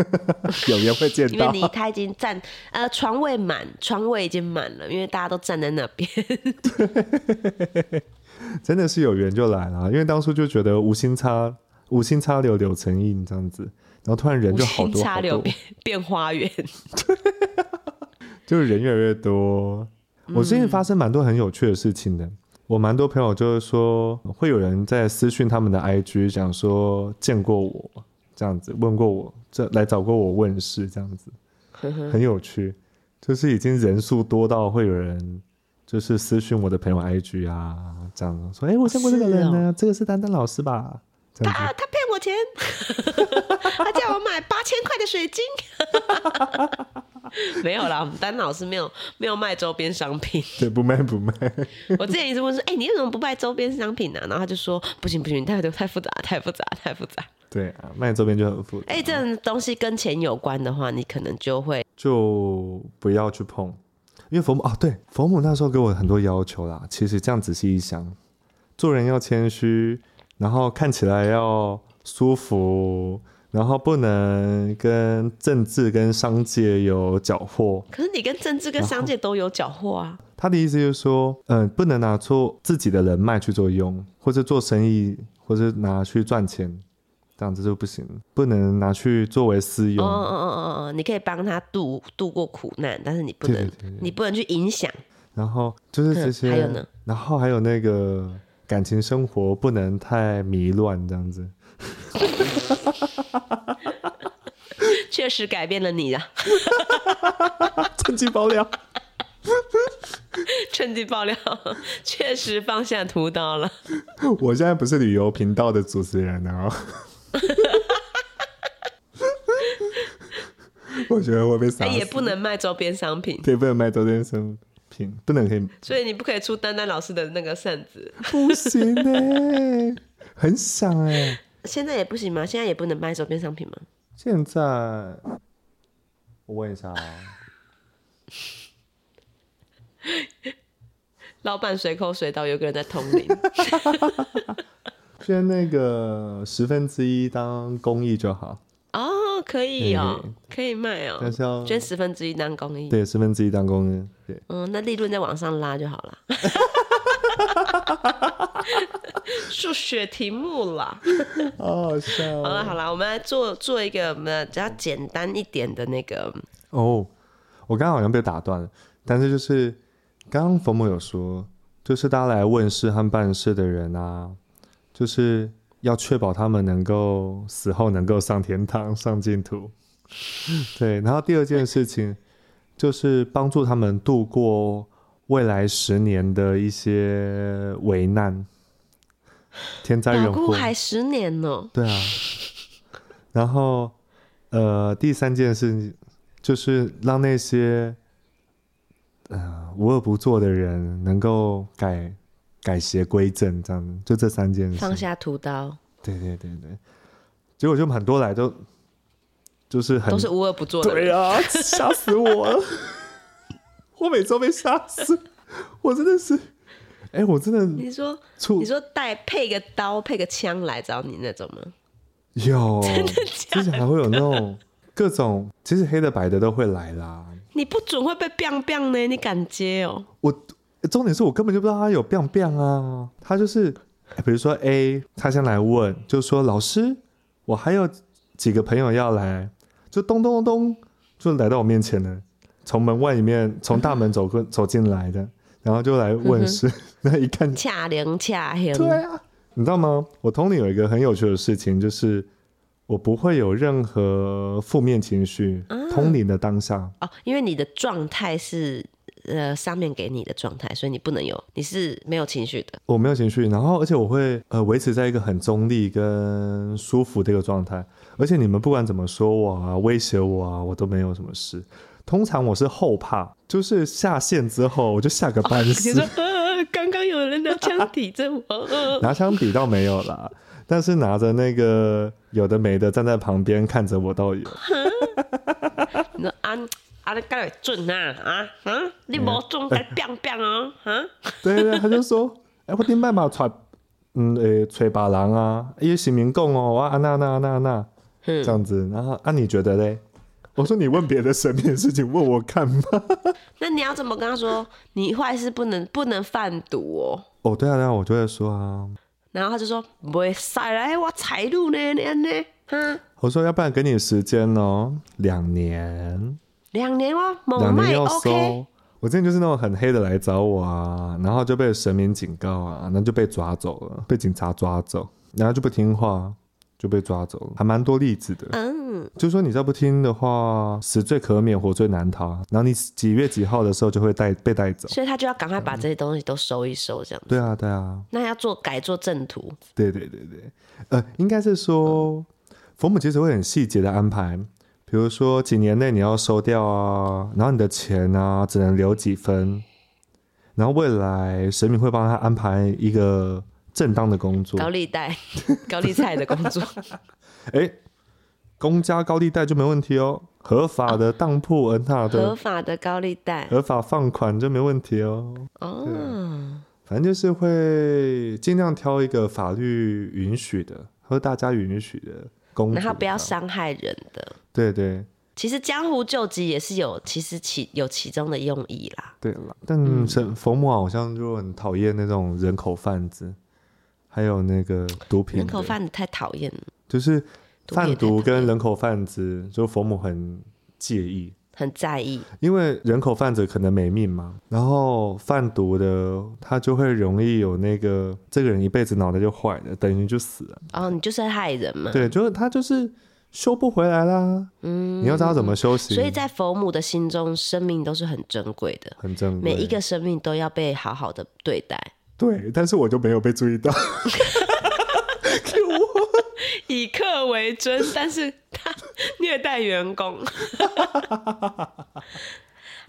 有缘会见到。因为你他已经站呃床位满，床位已经满了，因为大家都站在那边。真的是有缘就来了，因为当初就觉得无心插无心插柳柳成荫这样子，然后突然人就好多好多，插柳变 变花园，就是人越来越多。我最近发生蛮多很有趣的事情的，我蛮多朋友就是说会有人在私讯他们的 IG 讲说见过我这样子，问过我这来找过我问事这样子，很有趣，就是已经人数多到会有人。就是私讯我的朋友 IG 啊，这样说，哎、我见过这个人呢，这个是丹丹老师吧？他他骗我钱，他叫我买八千块的水晶。没有啦，我们丹老师没有没有卖周边商品。对，不卖不卖。我之前一直问说，哎、你为什么不卖周边商品呢、啊？然后他就说，不行不行，太太复杂，太复杂，太复杂。对啊，卖周边就很复杂，哎、这种东西跟钱有关的话，你可能就会就不要去碰。因为佛母哦，对，佛母那时候给我很多要求啦。其实这样仔细一想，做人要谦虚，然后看起来要舒服，然后不能跟政治跟商界有缴获。可是你跟政治跟商界都有缴获啊。他的意思就是说，嗯、不能拿出自己的人脉去做用，或者做生意，或者拿去赚钱，这样子就不行，不能拿去作为私用。哦哦哦哦哦，你可以帮他度度过苦难，但是你不能，对对对对你不能去影响。然后就是这些，嗯还有呢然后还有那个感情生活不能太迷乱，这样子。确实改变了你啊！趁机爆料。趁机爆料，确实放下屠刀了。我现在不是旅游频道的主持人啊。我觉得会被杀。也不能卖周边商品，对，不能卖周边商品，不能可以，所以你不可以出丹丹老师的那个扇子。不行呢、很想哎、现在也不行吗？现在也不能卖周边商品吗？现在我问一下啊、老板随口随到，有个人在通灵。捐那个十分之一当公益就好，哦，可以哦嗯，可以卖哦但，是要捐十分之一当公益。对十分之一当公益，对，嗯，那利润再往上拉就好了。数学题目啦。好好笑好了哦好了，我们来做做一个呃比较简单一点的那个，哦。我刚刚好像被打断了，但是就是刚刚冯某有说，就是大家来问事和办事的人啊，就是要确保他们能够死后能够上天堂、上净土。对，然后第二件事情就是帮助他们度过未来十年的一些危难、天灾人祸。护还十年呢。对啊，然后呃，第三件事就是让那些呃无恶不作的人能够改改邪归正，这样，就这三件事。放下屠刀，对对对对，结果就很多来都就是很都是无恶不作的人。对啊，吓死我了！我每周被吓死，我真的是，哎、我真的你说，触你说带配个刀、配个枪来找你那种吗？有，之前还会有那种各种，其实黑的白的都会来啦。你不准会被 biang biang 呢？你敢接哦？我重点是我根本就不知道他有 biang biang 啊，他就是，哎比如说 A，他先来问，就说老师，我还有几个朋友要来，就咚咚咚咚，就来到我面前了，从门外里面，从大门走过走进来的，然后就来问事，那一看恰灵恰灵，对啊，你知道吗？我通灵有一个很有趣的事情，就是我不会有任何负面情绪。通灵的当下，哦，因为你的状态是呃上面给你的状态，所以你不能有，你是没有情绪的。我没有情绪，然后而且我会呃维持在一个很中立跟舒服的一个状态。而且你们不管怎么说我啊，威胁我啊，我都没有什么事。通常我是后怕，就是下线之后我就下个半你死。说呃，刚刚有人拿枪抵着我，呃。拿枪抵倒没有啦，但是拿着那个有的没的站在旁边看着我倒有。你说啊啊，你该准啊啊啊，你无准该 biang biang 哦啊，对对，他就说，哎、我顶摆嘛揣，嗯，诶、揣别人啊，伊是民讲哦，我安那那那那这样子，然后啊，你觉得嘞？我说你问别的神明的事情，问我干嘛？那你要怎么跟他说？你坏事不能不能贩毒哦。哦，对啊，对啊，我就会说啊，然后他就说不会晒来我财路呢，你安呢？哈，我说要不然给你时间哦，两年，两年哦，两猛卖年要 OK。收。我之前就是那种很黑的来找我啊，然后就被神明警告啊，然后就被抓走了，被警察抓走，然后就不听话，就被抓走了，还蛮多例子的。嗯，就说你再不听的话，死罪可免，活罪难逃。然后你几月几号的时候就会带被带走。所以他就要赶快把这些东西都收一收，这样。对啊，对啊，那要做改做正途，对对对对，呃，应该是说，佛母其实会很细节的安排，比如说几年内你要收掉啊，然后你的钱啊只能留几分，然后未来神明会帮他安排一个正当的工作。高利贷、高利贷的工作。哎，公家高利贷就没问题哦，合法的当铺、恩纳合法的高利贷合法放款就没问题哦。哦，反正就是会尽量挑一个法律允许的和大家允许的工作，然后不要伤害人的。对对其实江湖救急也是有，其实其有其中的用意啦。对了。但神佛母好像就很讨厌那种人口贩子，还有那个毒品人口贩子太讨厌了，就是贩毒跟人口贩子，就佛母很介意，很在意，因为人口贩子可能没命嘛，然后贩毒的他就会容易有那个这个人一辈子脑袋就坏了，等于就死了。哦，你就是害人嘛。对，就是他就是修不回来啦。嗯，你要知道怎么修行，所以在佛母的心中，生命都是很珍贵的，很珍贵。每一个生命都要被好好的对待，对，但是我就没有被注意到。以客为尊，但是他虐待员工。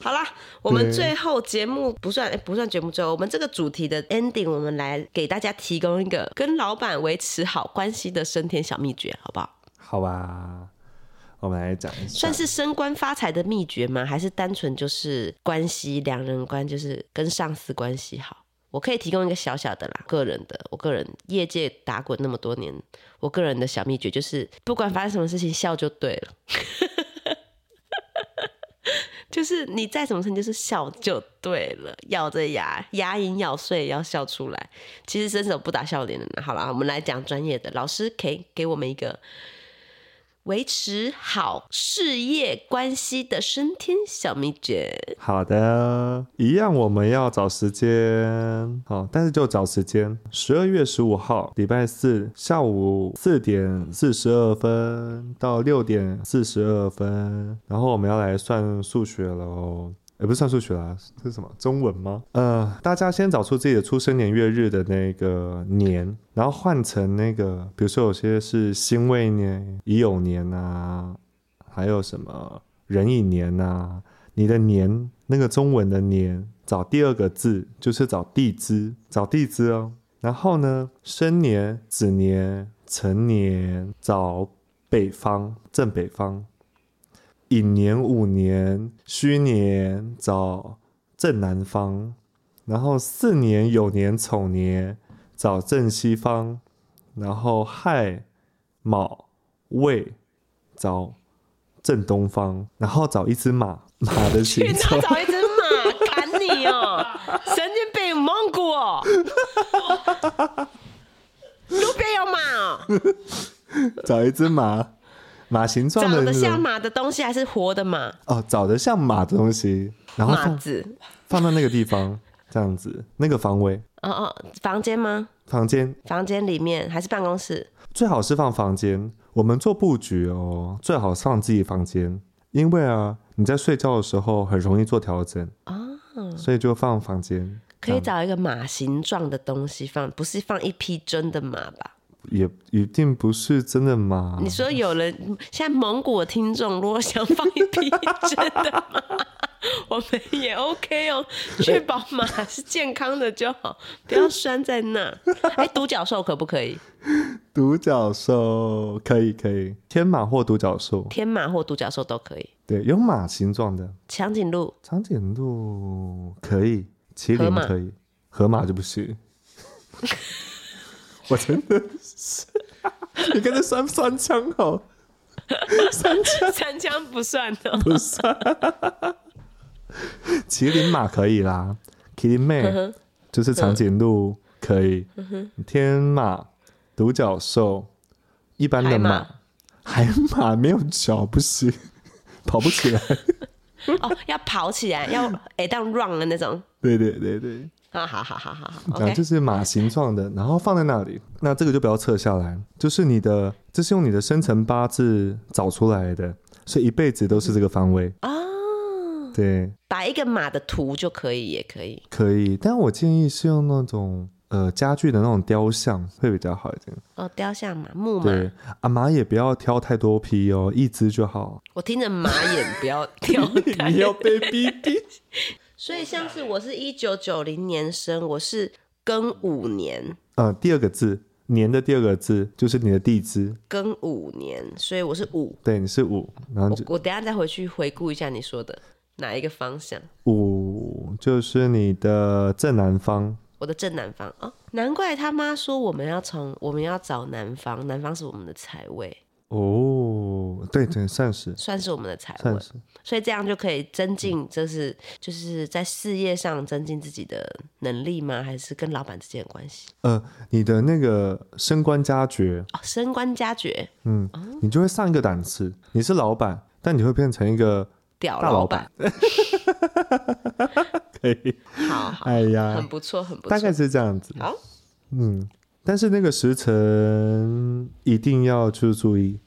好啦，我们最后节目不算、诶不算节目最后，我们这个主题的 ending，我们来给大家提供一个跟老板维持好关系的升天小秘诀，好不好？好吧，我们来讲一下，算是升官发财的秘诀吗？还是单纯就是关系两人关，就是跟上司关系好？我可以提供一个小小的啦，个人的，我个人业界打滚那么多年，我个人的小秘诀就是，不管发生什么事情，笑就对了。就是你再怎么生气，就是笑就对了，咬着牙，牙龈咬碎也要笑出来。其实伸手不打笑脸的。好啦，我们来讲专业的，老师可以给我们一个维持好事业关系的升天小秘诀。好的，一样我们要找时间，好，但是就找时间。十二月十五号，礼拜四下午四点四十二分到六点四十二分，然后我们要来算数学喽。也不是算数学啦，这是什么中文吗？呃，大家先找出自己的出生年月日的那个年，然后换成那个，比如说有些是辛未年、乙酉年啊，还有什么壬寅年啊，你的年那个中文的年，找第二个字就是找地支，找地支哦。然后呢，生年、子年、辰年找北方，正北方。寅年、午年、戌年找正南方，然后巳年、酉年、丑年找正西方，然后亥、卯、未找正东方，然后找一只马，马的形去哪。找一只马砍你哦！神经病，蒙古哦！路边有马哦，找一只马，马形状的长得像马的东西还是活的马？哦，找得像马的东西，然后放马子。放到那个地方，这样子，那个方位，哦哦，房间吗？房间房间里面还是办公室？最好是放房间。我们做布局哦，最好是放自己房间，因为啊，你在睡觉的时候很容易做调整，哦，所以就放房间。可以找一个马形状的东西放，不是放一匹真的马吧？也一定不是真的马。你说有人现在蒙古的听众如果想放一批真的马，我们也 OK 哦，确保马是健康的就好，不要拴在那。哎，独角兽可不可以？独角兽可以可以，天马或独角兽，天马或独角兽都可以。对，有马形状的。长颈鹿长颈鹿可以，麒麟可以，河马就不行。我真的是，你跟着酸酸枪哦，三枪三枪不算哦。不算。麒麟马可以啦，麒麟妹就是长颈鹿可以，天马、独角兽、一般的马海马，海马没有脚不行，跑不起来。哦，要跑起来，要哎当 run 的那种。对对对对。啊，好好好好好 就。是马形状的，然后放在那里。那这个就不要撤下来，就是你的，这是用你的生辰八字找出来的，所以一辈子都是这个方位。啊，对，摆一个马的图就可以，也可以。可以。但我建议是用那种呃家具的那种雕像会比较好一点。哦，雕像马、木马，对，啊马也不要挑太多批哦，一只就好。我听着马眼不要 挑 太你要被逼逼。所以像是我是一九九零年生，我是庚午年，呃，第二个字年的第二个字就是你的地支，庚午年，所以我是午。对，你是午，然后我我等下再回去回顾一下你说的哪一个方向，午就是你的正南方。我的正南方哦，难怪他妈说我们要从我们要找南方，南方是我们的财位。哦，对对，算是 算是我们的财位，是。所以这样就可以增进，就是就是在事业上增进自己的能力吗？还是跟老板之间的关系？呃，你的那个升官加爵，哦，升官加爵，嗯，你就会上一个档次。你是老板，但你会变成一个屌大老板板。可以。好好，哎呀很，不错，很不错。大概是这样子。好，嗯，但是那个时辰一定要去注意，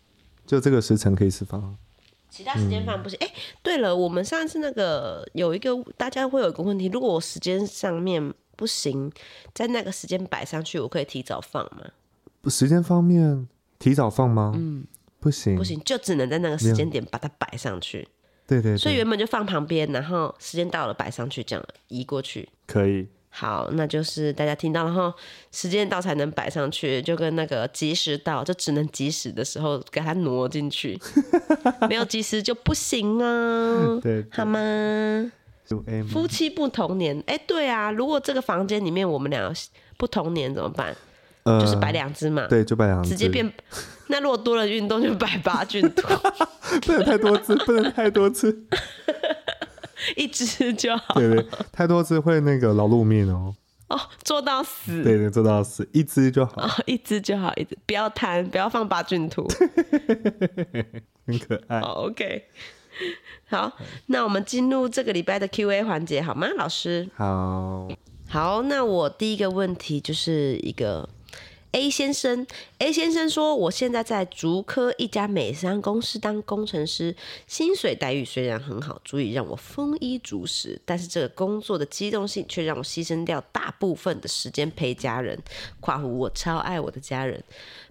就这个时辰可以释放。其他时间放不行。哎、对了，我们上次那个有一个大家会有一个问题，如果我时间上面不行，在那个时间摆上去，我可以提早放吗？时间方面，提早放吗？嗯，不行，不。行，就只能在那个时间点把它摆上去。对对对，所以原本就放旁边，然后时间到了摆上去，这样移过去。可以。好，那就是大家听到，然后时间到才能摆上去，就跟那个及时到，就只能及时的时候给它挪进去，没有及时就不行啊，对，好吗？夫妻不同年，哎、对啊，如果这个房间里面我们俩不同年怎么办？呃就是摆两只嘛，对，就摆两只，直接变。那如果多了运动就摆八骏图，不能太多次，不能太多次。一只就好对对，太多只会那个劳碌命哦。哦，做到死。对对，做到死，一只就好，哦，一只就好，一只不要贪，不要放八骏图。很可爱。好，OK。好，那我们进入这个礼拜的 Q&A 环节，好吗，老师？好，好，那我第一个问题就是一个 A 先生，A 先生说，我现在在竹科一家美商公司当工程师，薪水待遇虽然很好，足以让我丰衣足食，但是这个工作的机动性却让我牺牲掉大部分的时间陪家人。（括弧我超爱我的家人。）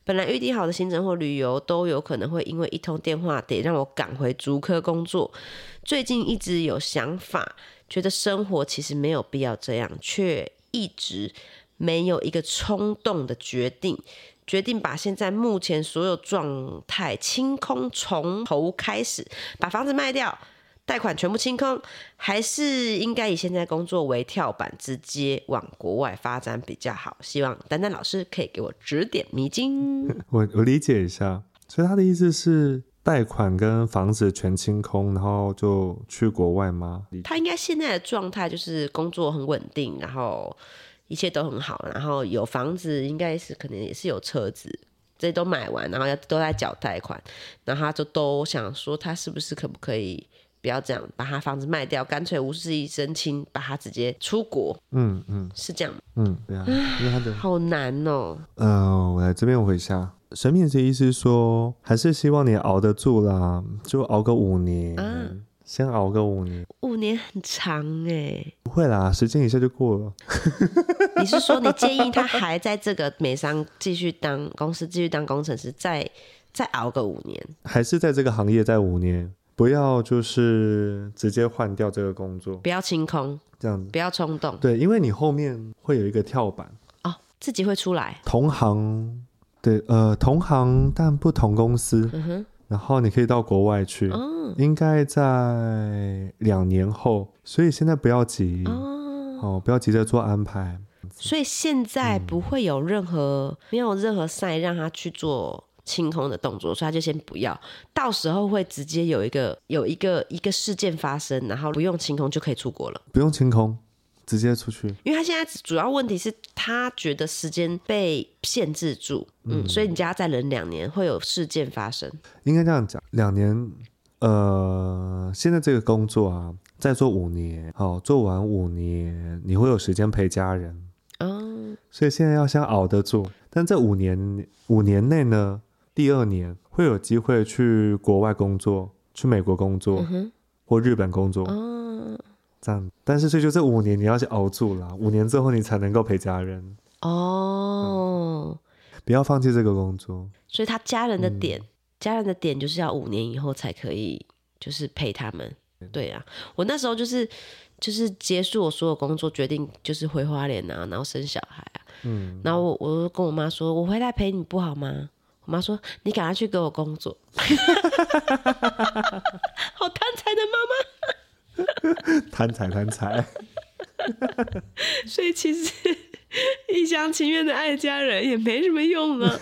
本来预定好的行程或旅游都有可能会因为一通电话得让我赶回竹科工作。最近一直有想法，觉得生活其实没有必要这样，却一直没有一个冲动的决定，决定把现在目前所有状态清空，从头开始，把房子卖掉。贷款全部清空，还是应该以现在工作为跳板，直接往国外发展比较好。希望丹丹老师可以给我指点迷津。我 我理解一下，所以他的意思是贷款跟房子全清空，然后就去国外吗？他应该现在的状态就是工作很稳定，然后一切都很好，然后有房子，应该是可能也是有车子，这些都买完，然后要都在缴贷款，然后他就都想说，他是不是可不可以不要这样，把他房子卖掉，干脆无事一身轻，把他直接出国，嗯嗯是这样吗？嗯，对啊，因为他的好难哦。呃，我来这边回一下，神明的意思是说，还是希望你熬得住啦，就熬个五年，嗯先熬个五年，五年很长哎，不会啦，时间一下就过了。你是说你建议他还在这个美商继续当公司继续当工程师，再再熬个五年？还是在这个行业在五年，不要就是直接换掉这个工作，不要清空，这样子。不要冲动对，因为你后面会有一个跳板，哦，自己会出来。同行，对，呃，同行但不同公司，嗯哼，然后你可以到国外去，嗯应该在两年后，所以现在不要急，哦，哦，不要急着做安排。所以现在不会有任何、没有任何赛让他去做清空的动作，所以他就先不要。到时候会直接有一个有一个一个事件发生，然后不用清空就可以出国了。不用清空，直接出去。因为他现在主要问题是他觉得时间被限制住，嗯，所以你家再忍两年会有事件发生。应该这样讲，两年，呃，现在这个工作啊，再做五年，好、做完五年，你会有时间陪家人，哦，所以现在要先熬得住。但这五年五年内呢，第二年会有机会去国外工作，去美国工作、嗯，或日本工作，哦，这样。但是所以就这五年你要去熬住了，五年之后你才能够陪家人，哦，不要放弃这个工作。所以他家人的点，家人的点就是要五年以后才可以，就是陪他们。对啊，我那时候就是就是结束我所有工作，决定就是回花莲啊，然后生小孩啊，嗯，然后我我就跟我妈说，我回来陪你不好吗？我妈说你赶快去给我工作，好贪财的妈妈。贪 财贪财，所以其实一厢情愿的爱家人也没什么用啊。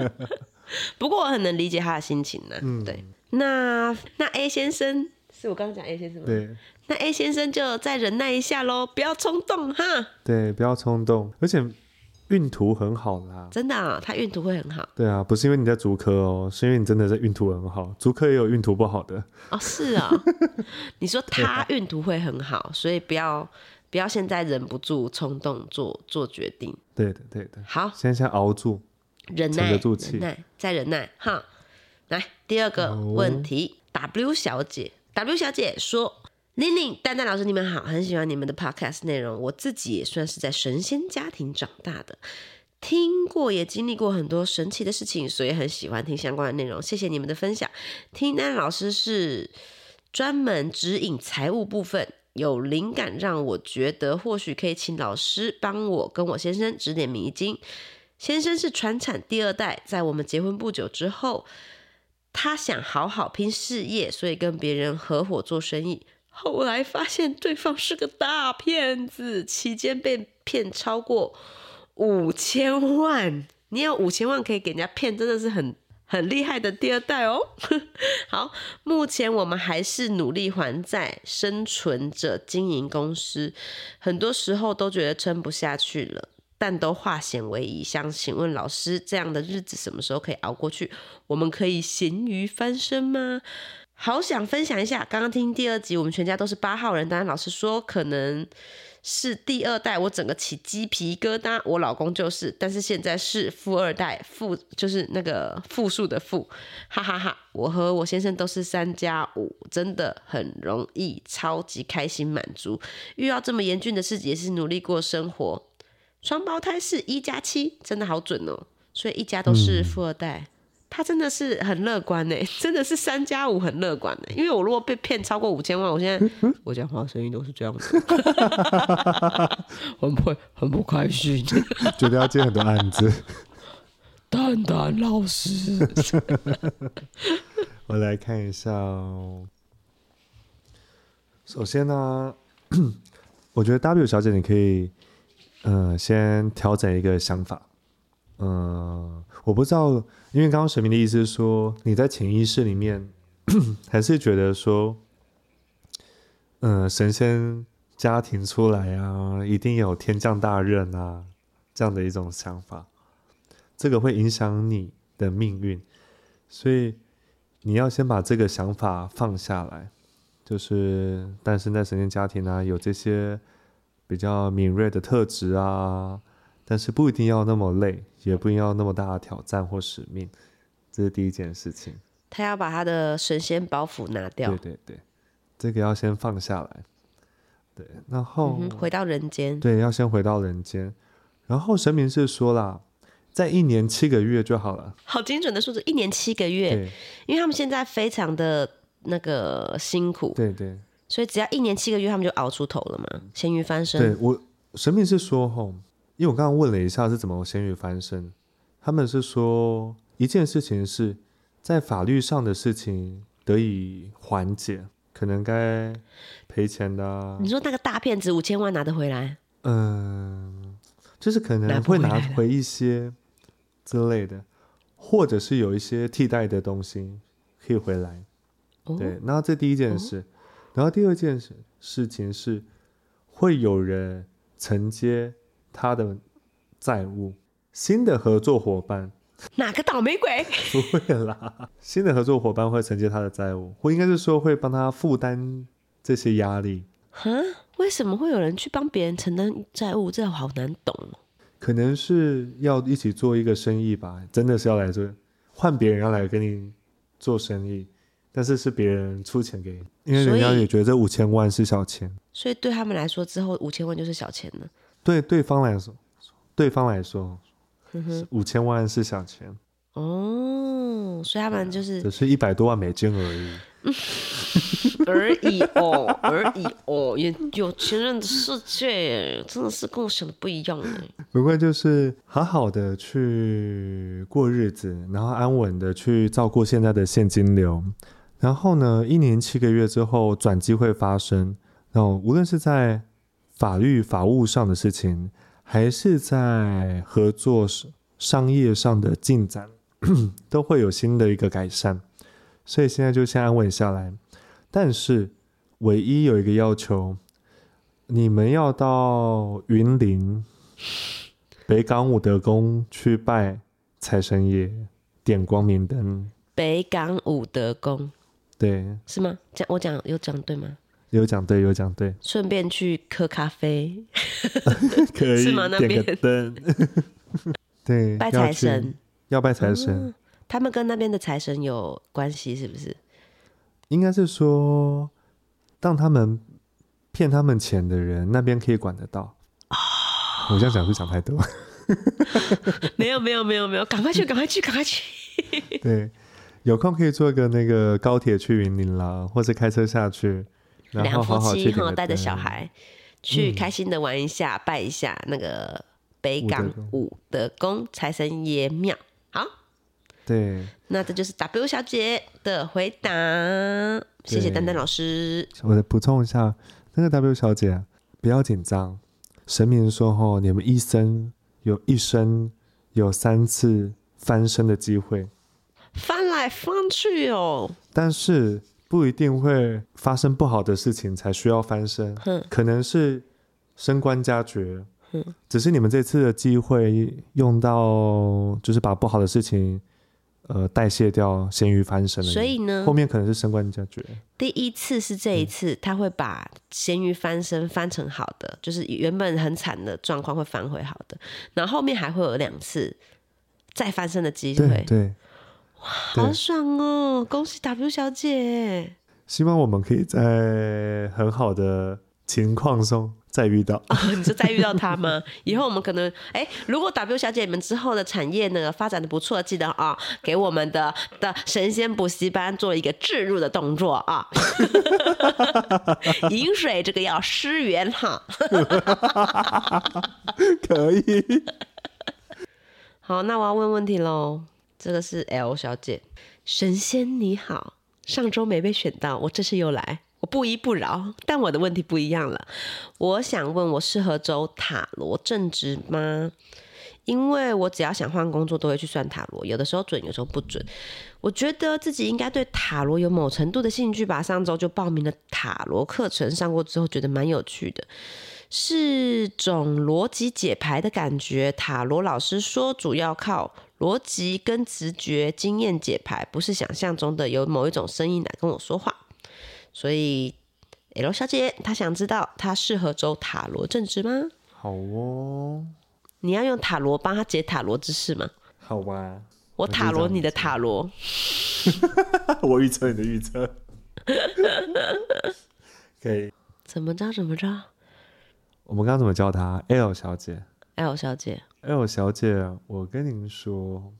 不过我很能理解他的心情呢、嗯对，那那 A 先生是我刚刚讲 A 先生吗？对那 A 先生就再忍耐一下喽，不要冲动哈。对，不要冲动，而且运途很好啦。真的、啊，他运途会很好对啊，不是因为你在足科哦，是因为你真的在运途很好。足科也有运途不好的，哦。是啊、你说他运途会很好，所以不要不要现在忍不住冲动做做决定。对的对的。好，现在先熬住，忍耐，得住气忍耐，再忍耐，哈。来，第二个问题、w 小姐，W 小姐说：“玲玲、丹丹老师，你们好，很喜欢你们的 podcast 内容。我自己也算是在神仙家庭长大的，听过也经历过很多神奇的事情，所以很喜欢听相关的内容。谢谢你们的分享。听丹老师是专门指引财务部分。”有灵感让我觉得或许可以请老师帮我跟我先生指点迷津，先生是传产第二代，在我们结婚不久之后，他想好好拼事业，所以跟别人合伙做生意。后来发现对方是个大骗子，期间被骗超过五千万。你有五千万可以给人家骗，真的是很很厉害的第二代哦。好，目前我们还是努力还债，生存着经营公司，很多时候都觉得撑不下去了。但都化险为夷。想请问老师，这样的日子什么时候可以熬过去？我们可以咸鱼翻身吗？好想分享一下，刚刚听第二集，我们全家都是八号人，当然老师说可能是第二代，我整个起鸡皮疙瘩。我老公就是，但是现在是富二代，富就是那个复数的富，哈哈哈我和我先生都是三加五，真的很容易，超级开心满足。遇到这么严峻的事，也是努力过生活。双胞胎是一加七，真的好准哦，所以一家都是富二代。他真的是很乐观呢，真的是三加五很乐观呢。因为我如果被骗超过五千万，我现在我讲话声音都是这样子，很不很不开心。觉得要接很多案子。蛋蛋老师，我来看一下哦。首先呢，我觉得 W 小姐你可以，呃，先调整一个想法。嗯、我不知道，因为刚刚神明的意思是说，你在潜意识里面 还是觉得说，嗯、神仙家庭出来啊，一定有天降大任啊，这样的一种想法，这个会影响你的命运，所以你要先把这个想法放下来，就是诞生在神仙家庭啊，有这些比较敏锐的特质啊，但是不一定要那么累，也不一定要那么大的挑战或使命，这是第一件事情。他要把他的神仙包袱拿掉对，对对，这个要先放下来。对，然后、嗯回到人间。对，要先回到人间。然后神明是说啦，在一年七个月就好了。好精准的数字，一年七个月，因为他们现在非常的那个辛苦，对对所以只要一年七个月，他们就熬出头了嘛，咸鱼翻身。对，我神明是说吼，因为我刚刚问了一下是怎么咸鱼翻身，他们是说一件事情是在法律上的事情得以缓解，可能该赔钱的、啊，你说那个大骗子五千万拿得回来？嗯，就是可能会拿回一些之类的，或者是有一些替代的东西可以回来。哦，对，那这第一件事，然后第二件事事情是会有人承接他的债务，新的合作伙伴哪个倒霉鬼？不会啦，新的合作伙伴会承接他的债务，或应该是说会帮他负担这些压力。哈？为什么会有人去帮别人承担债务？这好难懂哦。可能是要一起做一个生意吧，真的是要来做，换别人要来跟你做生意，但是是别人出钱给你，因为人家也觉得这五千万是小钱，所以对他们来说，之后五千万就是小钱了。对对方来说，对方来说，五千万是小钱，哦，所以他们就是只是一百多万美金而已。而已哦，而已哦，有有钱人的世界真的是跟我想的不一样哎。不过就是好好的去过日子，然后安稳的去照顾现在的现金流，然后呢，一年七个月之后转机会发生。然后无论是在法律法务上的事情，还是在合作商业上的进展，都会有新的一个改善，所以现在就先安稳下来。但是唯一有一个要求，你们要到云林北港武德宫去拜财神爷，点光明灯。北港武德宫对，是吗？讲我讲有讲对吗？有讲对，有讲对，顺便去喝咖啡，可以是吗那点个边灯。对，拜财神。要拜财神，嗯他们跟那边的财神有关系，是不是？应该是说，让他们骗他们钱的人，那边可以管得到。我这样讲是讲太多。没有，没有，没有，没有，赶快去，赶快去，赶快去！对，有空可以坐个那个高铁去云林啦，或者开车下去，两夫妻哈，带着小。孩去嗯开心的玩一下，拜一下那个北港五德宫财神爷庙。好，对，那这就是 W 小姐的回答，谢谢丹丹老师。我再补充一下，那个 W 小姐啊不要紧张。神明说吼，你们一生有一生有三次翻身的机会，翻来翻去哦，但是不一定会发生不好的事情才需要翻身，哼。可能是升官加爵，嗯只是你们这次的机会用到，就是把不好的事情呃代谢掉，咸鱼翻身了。所以呢后，面可能是升官加爵，第一次是这一次，他会把咸鱼翻身翻成好的，就是原本很惨的状况会翻回好的，然后后面还会有两次再翻身的机会，对对。好爽哦！恭喜 W 小姐。希望我们可以在很好的情况中再遇到。哦，你是再遇到他吗？以后我们可能，哎，如果 W 小姐你们之后的产业呢发展的不错，记得啊、给我们的的神仙补习班做一个置入的动作啊。饮水这个要失源哈。可以，好，那我要问问题喽。这个是 L 小姐，神仙你好，上周没被选到，我这次又来，我不依不饶。但我的问题不一样了，我想问我适合走塔罗正职吗？因为我只要想换工作，都会去算塔罗，有的时候准，有时候不准。我觉得自己应该对塔罗有某程度的兴趣吧。上周就报名了塔罗课程，上过之后觉得蛮有趣的。是种逻辑解牌的感觉。塔罗老师说，主要靠逻辑跟直觉、经验解牌，不是想象中的有某一种声音来跟我说话。所以，L 小姐她想知道，她适合走塔罗正职吗？好哦，你要用塔罗帮她解塔罗知识吗？好吧，我塔罗你的塔罗，我预测你的预测，可以。怎么着怎么着我们刚刚怎么叫她？L 小姐？L 小姐，，L 小姐，我跟您说，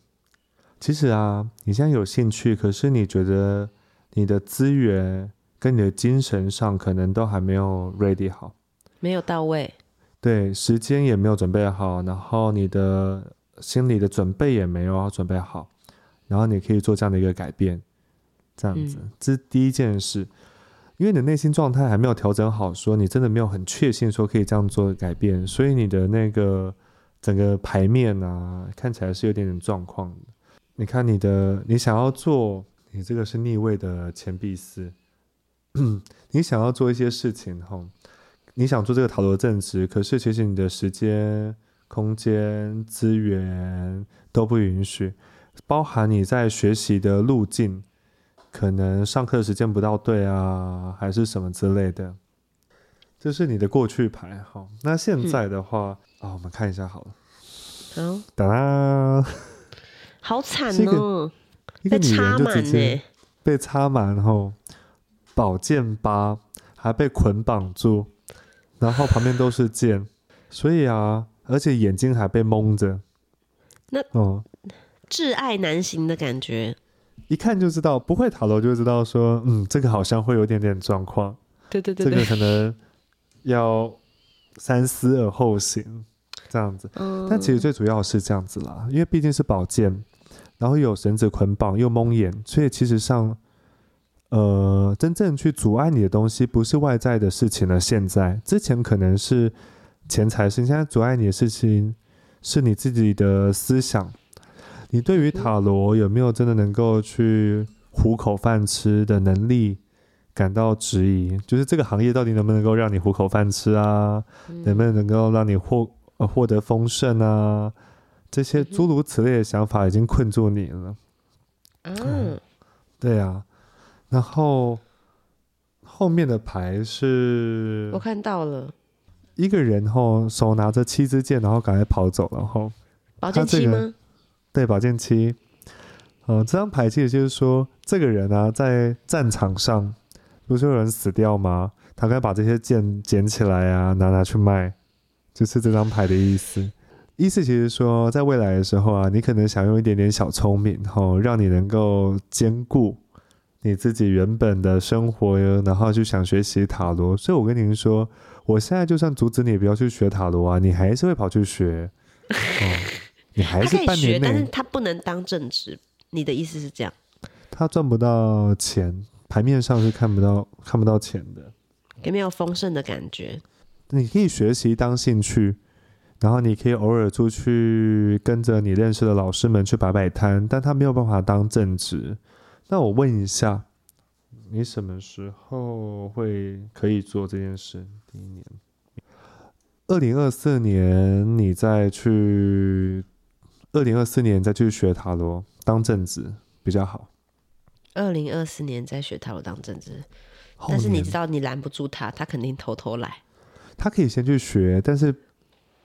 其实啊，你现在有兴趣，可是你觉得你的资源跟你的精神上可能都还没有 ready 好。没有到位，对，时间也没有准备好，然后你的心理的准备也没有准备好，然后你可以做这样的一个改变，这样子，这是第一件事。因为你的内心状态还没有调整好，说你真的没有很确信说可以这样做改变，所以你的那个整个牌面啊，看起来是有点点状况的。你看你的，你想要做，你这个是逆位的钱币四，你想要做一些事情哈，你想做这个塔罗正职，可是其实你的时间、空间、资源都不允许，包含你在学习的路径，可能上课时间不到对啊，还是什么之类的。这是你的过去牌哈。那现在的话啊、我们看一下好了。好，哒啦，好惨哦，一个女被插人就直满接呢。被插满后，宝剑疤还被捆绑住，然后旁边都是剑，所以啊，而且眼睛还被蒙着。那哦，挚爱难行的感觉。一看就知道，不会塔罗就知道说，嗯，这个好像会有点点状况，对对对这个，可能要三思而后行，这样子。嗯，但其实最主要是这样子啦，因为毕竟是宝剑，然后有绳子捆绑又蒙眼，所以其实上，呃，真正去阻碍你的东西不是外在的事情了。现在之前可能是钱财事，现在阻碍你的事情是你自己的思想。你对于塔罗有没有真的能够去糊口饭吃的能力感到质疑？就是这个行业到底能不能够让你糊口饭吃啊？能不能能够让你获呃获得丰盛啊？这些诸如此类的想法已经困住你了。嗯，对啊，然后后面的牌是我看到了一个人后手拿着七支箭，然后赶快跑走了后。宝剑七他这个吗？对，宝剑七。呃，这张牌其实就是说，这个人啊，在战场上不是有人死掉吗？他该把这些剑捡起来啊，拿拿去卖，就是这张牌的意思。意思其实说，在未来的时候啊，你可能想用一点点小聪明，吼，让你能够兼顾你自己原本的生活，然后就想学习塔罗。所以我跟您说，我现在就算阻止你不要去学塔罗啊，你还是会跑去学。哦，你还是半可以学，年内但是他不能当正职。你的意思是这样？他赚不到钱，牌面上是看不到看不到钱的。有没有丰盛的感觉？你可以学习当兴趣，然后你可以偶尔出去跟着你认识的老师们去摆摆摊，但他没有办法当正职。那我问一下，你什么时候会可以做这件事？第一年，二零二四年你再去，二零二四年再去学塔罗当正职比较好。二零二四年再学塔罗当正职，但是你知道你拦不住他，他肯定偷偷来。他可以先去学，但是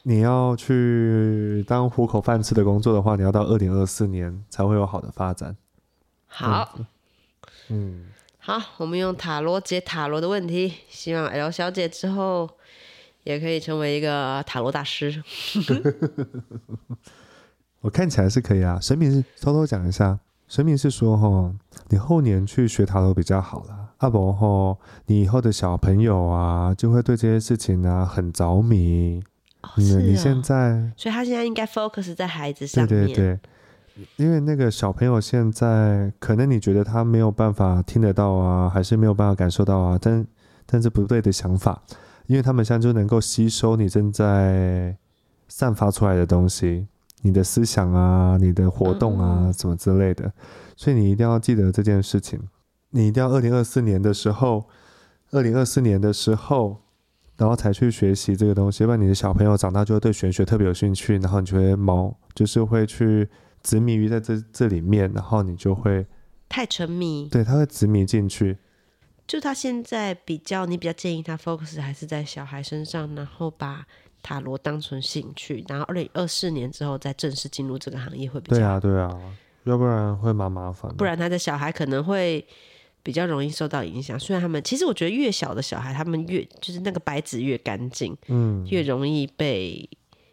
你要去当糊口饭吃的工作的话，你要到二零二四年才会有好的发展。好，嗯，好，我们用塔罗解塔罗的问题，希望 L 小姐之后也可以成为一个塔罗大师。我看起来是可以啊。神明是偷偷讲一下，神明是说哈，你后年去学塔罗比较好啦。阿伯吼，你以后的小朋友啊，就会对这些事情啊很着迷。是你现哦，在所以他现在应该 focus 在孩子对上面。对对，因为那个小朋友现在可能你觉得他没有办法听得到啊，还是没有办法感受到啊，但但是不对的想法，因为他们现在就能够吸收你正在散发出来的东西，你的思想啊，你的活动啊，嗯。什么之类的，所以你一定要记得这件事情，你一定要二零二四年的时候，二零二四年的时候。然后才去学习这个东西，不然你的小朋友长大就会对玄学特别有兴趣，然后你就会毛，就是会去执迷于在这这里面，然后你就会太沉迷，对他会执迷进去。就他现在比较，你比较建议他 focus 还是在小孩身上，然后把塔罗当成兴趣，然后二零二四年之后再正式进入这个行业会比较好。对啊，对啊，要不然会蛮麻烦。不然他的小孩可能会比较容易受到影响。虽然他们其实我觉得越小的小孩，他们越就是那个白纸越干净，嗯，越容易被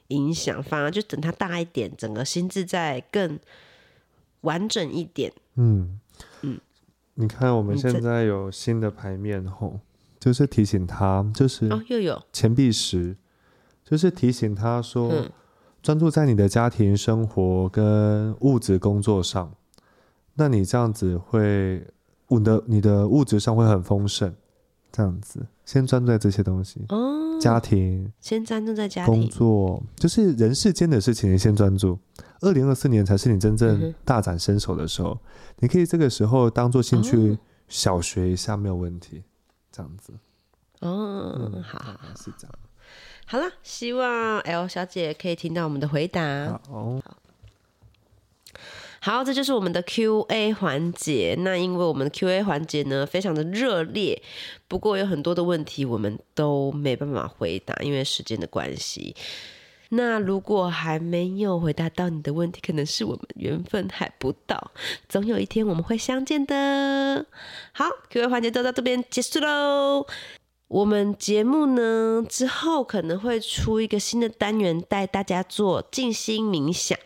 影响。反而就等他大一点，整个心智再更完整一点。嗯嗯，你看我们现在有新的牌面吼，就是提醒他，就是哦，又有钱币石，就是提醒他说，嗯专注在你的家庭生活跟物质工作上，那你这样子会，你的你的物质上会很丰盛，这样子，先专注在这些东西，哦，家庭、先专注在家庭。工。作，就是人世间的事情，你先专注。二零二四年才是你真嗯正大展身手的时候，你可以这个时候当做兴趣哦。小学一下没有问题，这样子，哦，嗯好好好，是这样。好了，希望 L 小姐可以听到我们的回答。好，好，好这就是我们的 Q&A 环节。那因为我们的 Q&A 环节呢非常的热烈，不过有很多的问题我们都没办法回答，因为时间的关系。那如果还没有回答到你的问题，可能是我们缘分还不到，总有一天我们会相见的。好，Q&A 环节就到这边结束喽。我们节目呢之后可能会出一个新的单元，带大家做静心冥想。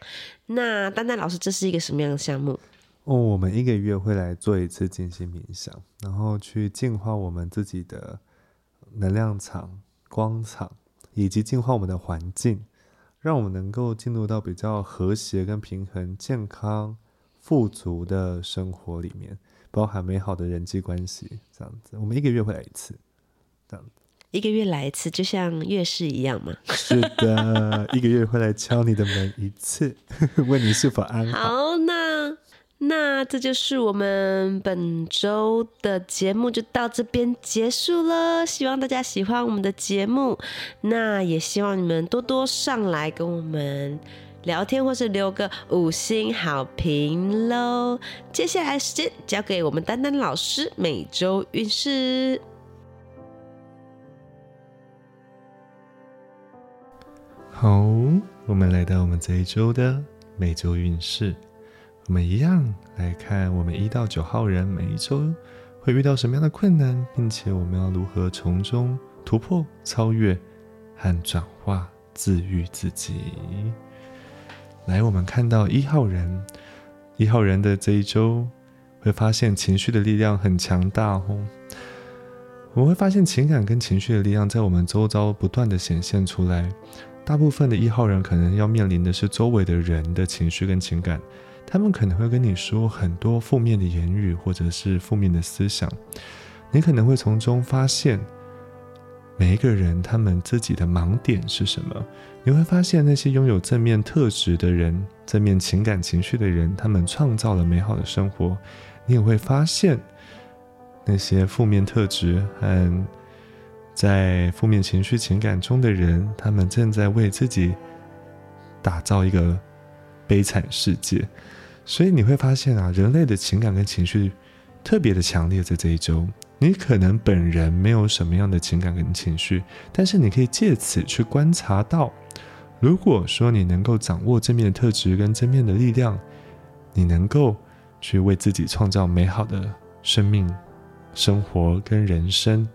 那丹丹老师，这是一个什么样的项目？哦，我们一个月会来做一次静心冥想，然后去净化我们自己的能量场、光场，以及净化我们的环境，让我们能够进入到比较和谐、跟平衡、健康、富足的生活里面，包含美好的人际关系。这样子，我们一个月会来一次，这样子。一个月来一次，就像月事一样嘛。是的，一个月会来敲你的门一次，问你是否安好。好，那那这就是我们本周的节目，就到这边结束了。希望大家喜欢我们的节目，那也希望你们多多上来跟我们聊天，或是留个五星好评喽。接下来时间交给我们丹丹老师每周运势。好，我们来到我们这一周的每周运势，我们一样来看我们一到九号人每一周会遇到什么样的困难，并且我们要如何从中突破、超越和转化、治愈自己。来，我们看到一号人，一号人的这一周会发现情绪的力量很强大哦。我们会发现情感跟情绪的力量在我们周遭不断的显现出来。大部分的一号人可能要面临的是周围的人的情绪跟情感，他们可能会跟你说很多负面的言语或者是负面的思想，你可能会从中发现每一个人他们自己的盲点是什么。你会发现那些拥有正面特质的人、正面情感情绪的人，他们创造了美好的生活。你也会发现那些负面特质和。在负面情绪、情感中的人，他们正在为自己打造一个悲惨世界。所以你会发现啊，人类的情感跟情绪特别的强烈。在这一周，你可能本人没有什么样的情感跟情绪，但是你可以借此去观察到，如果说你能够掌握正面的特质跟正面的力量，你能够去为自己创造美好的生命、生活跟人生。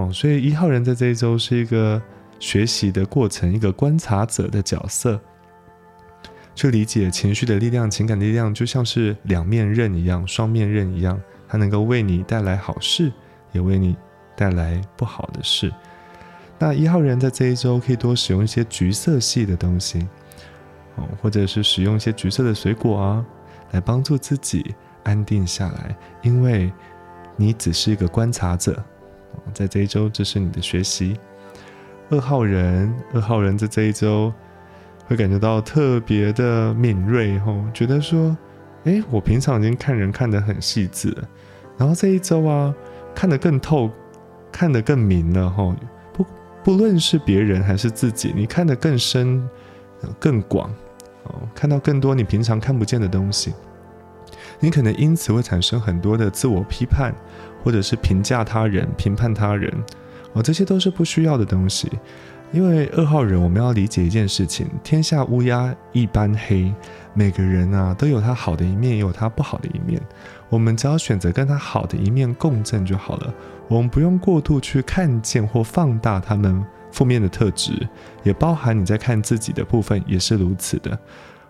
哦，所以一号人在这一周是一个学习的过程，一个观察者的角色，去理解情绪的力量、情感的力量，就像是两面刃一样，双面刃一样，它能够为你带来好事，也为你带来不好的事。那一号人在这一周可以多使用一些橘色系的东西，哦，或者是使用一些橘色的水果啊，来帮助自己安定下来，因为你只是一个观察者。在这一周，这是你的学习。二号人，二号人在这一周会感觉到特别的敏锐，吼，觉得说，哎，我平常已经看人看得很细致了，然后这一周啊，看得更透，看得更明了，吼，不不论是别人还是自己，你看得更深、更广，哦，看到更多你平常看不见的东西，你可能因此会产生很多的自我批判。或者是评价他人、评判他人，哦，这些都是不需要的东西。因为二号人，我们要理解一件事情：天下乌鸦一般黑。每个人啊，都有他好的一面，也有他不好的一面。我们只要选择跟他好的一面共振就好了。我们不用过度去看见或放大他们负面的特质，也包含你在看自己的部分也是如此的。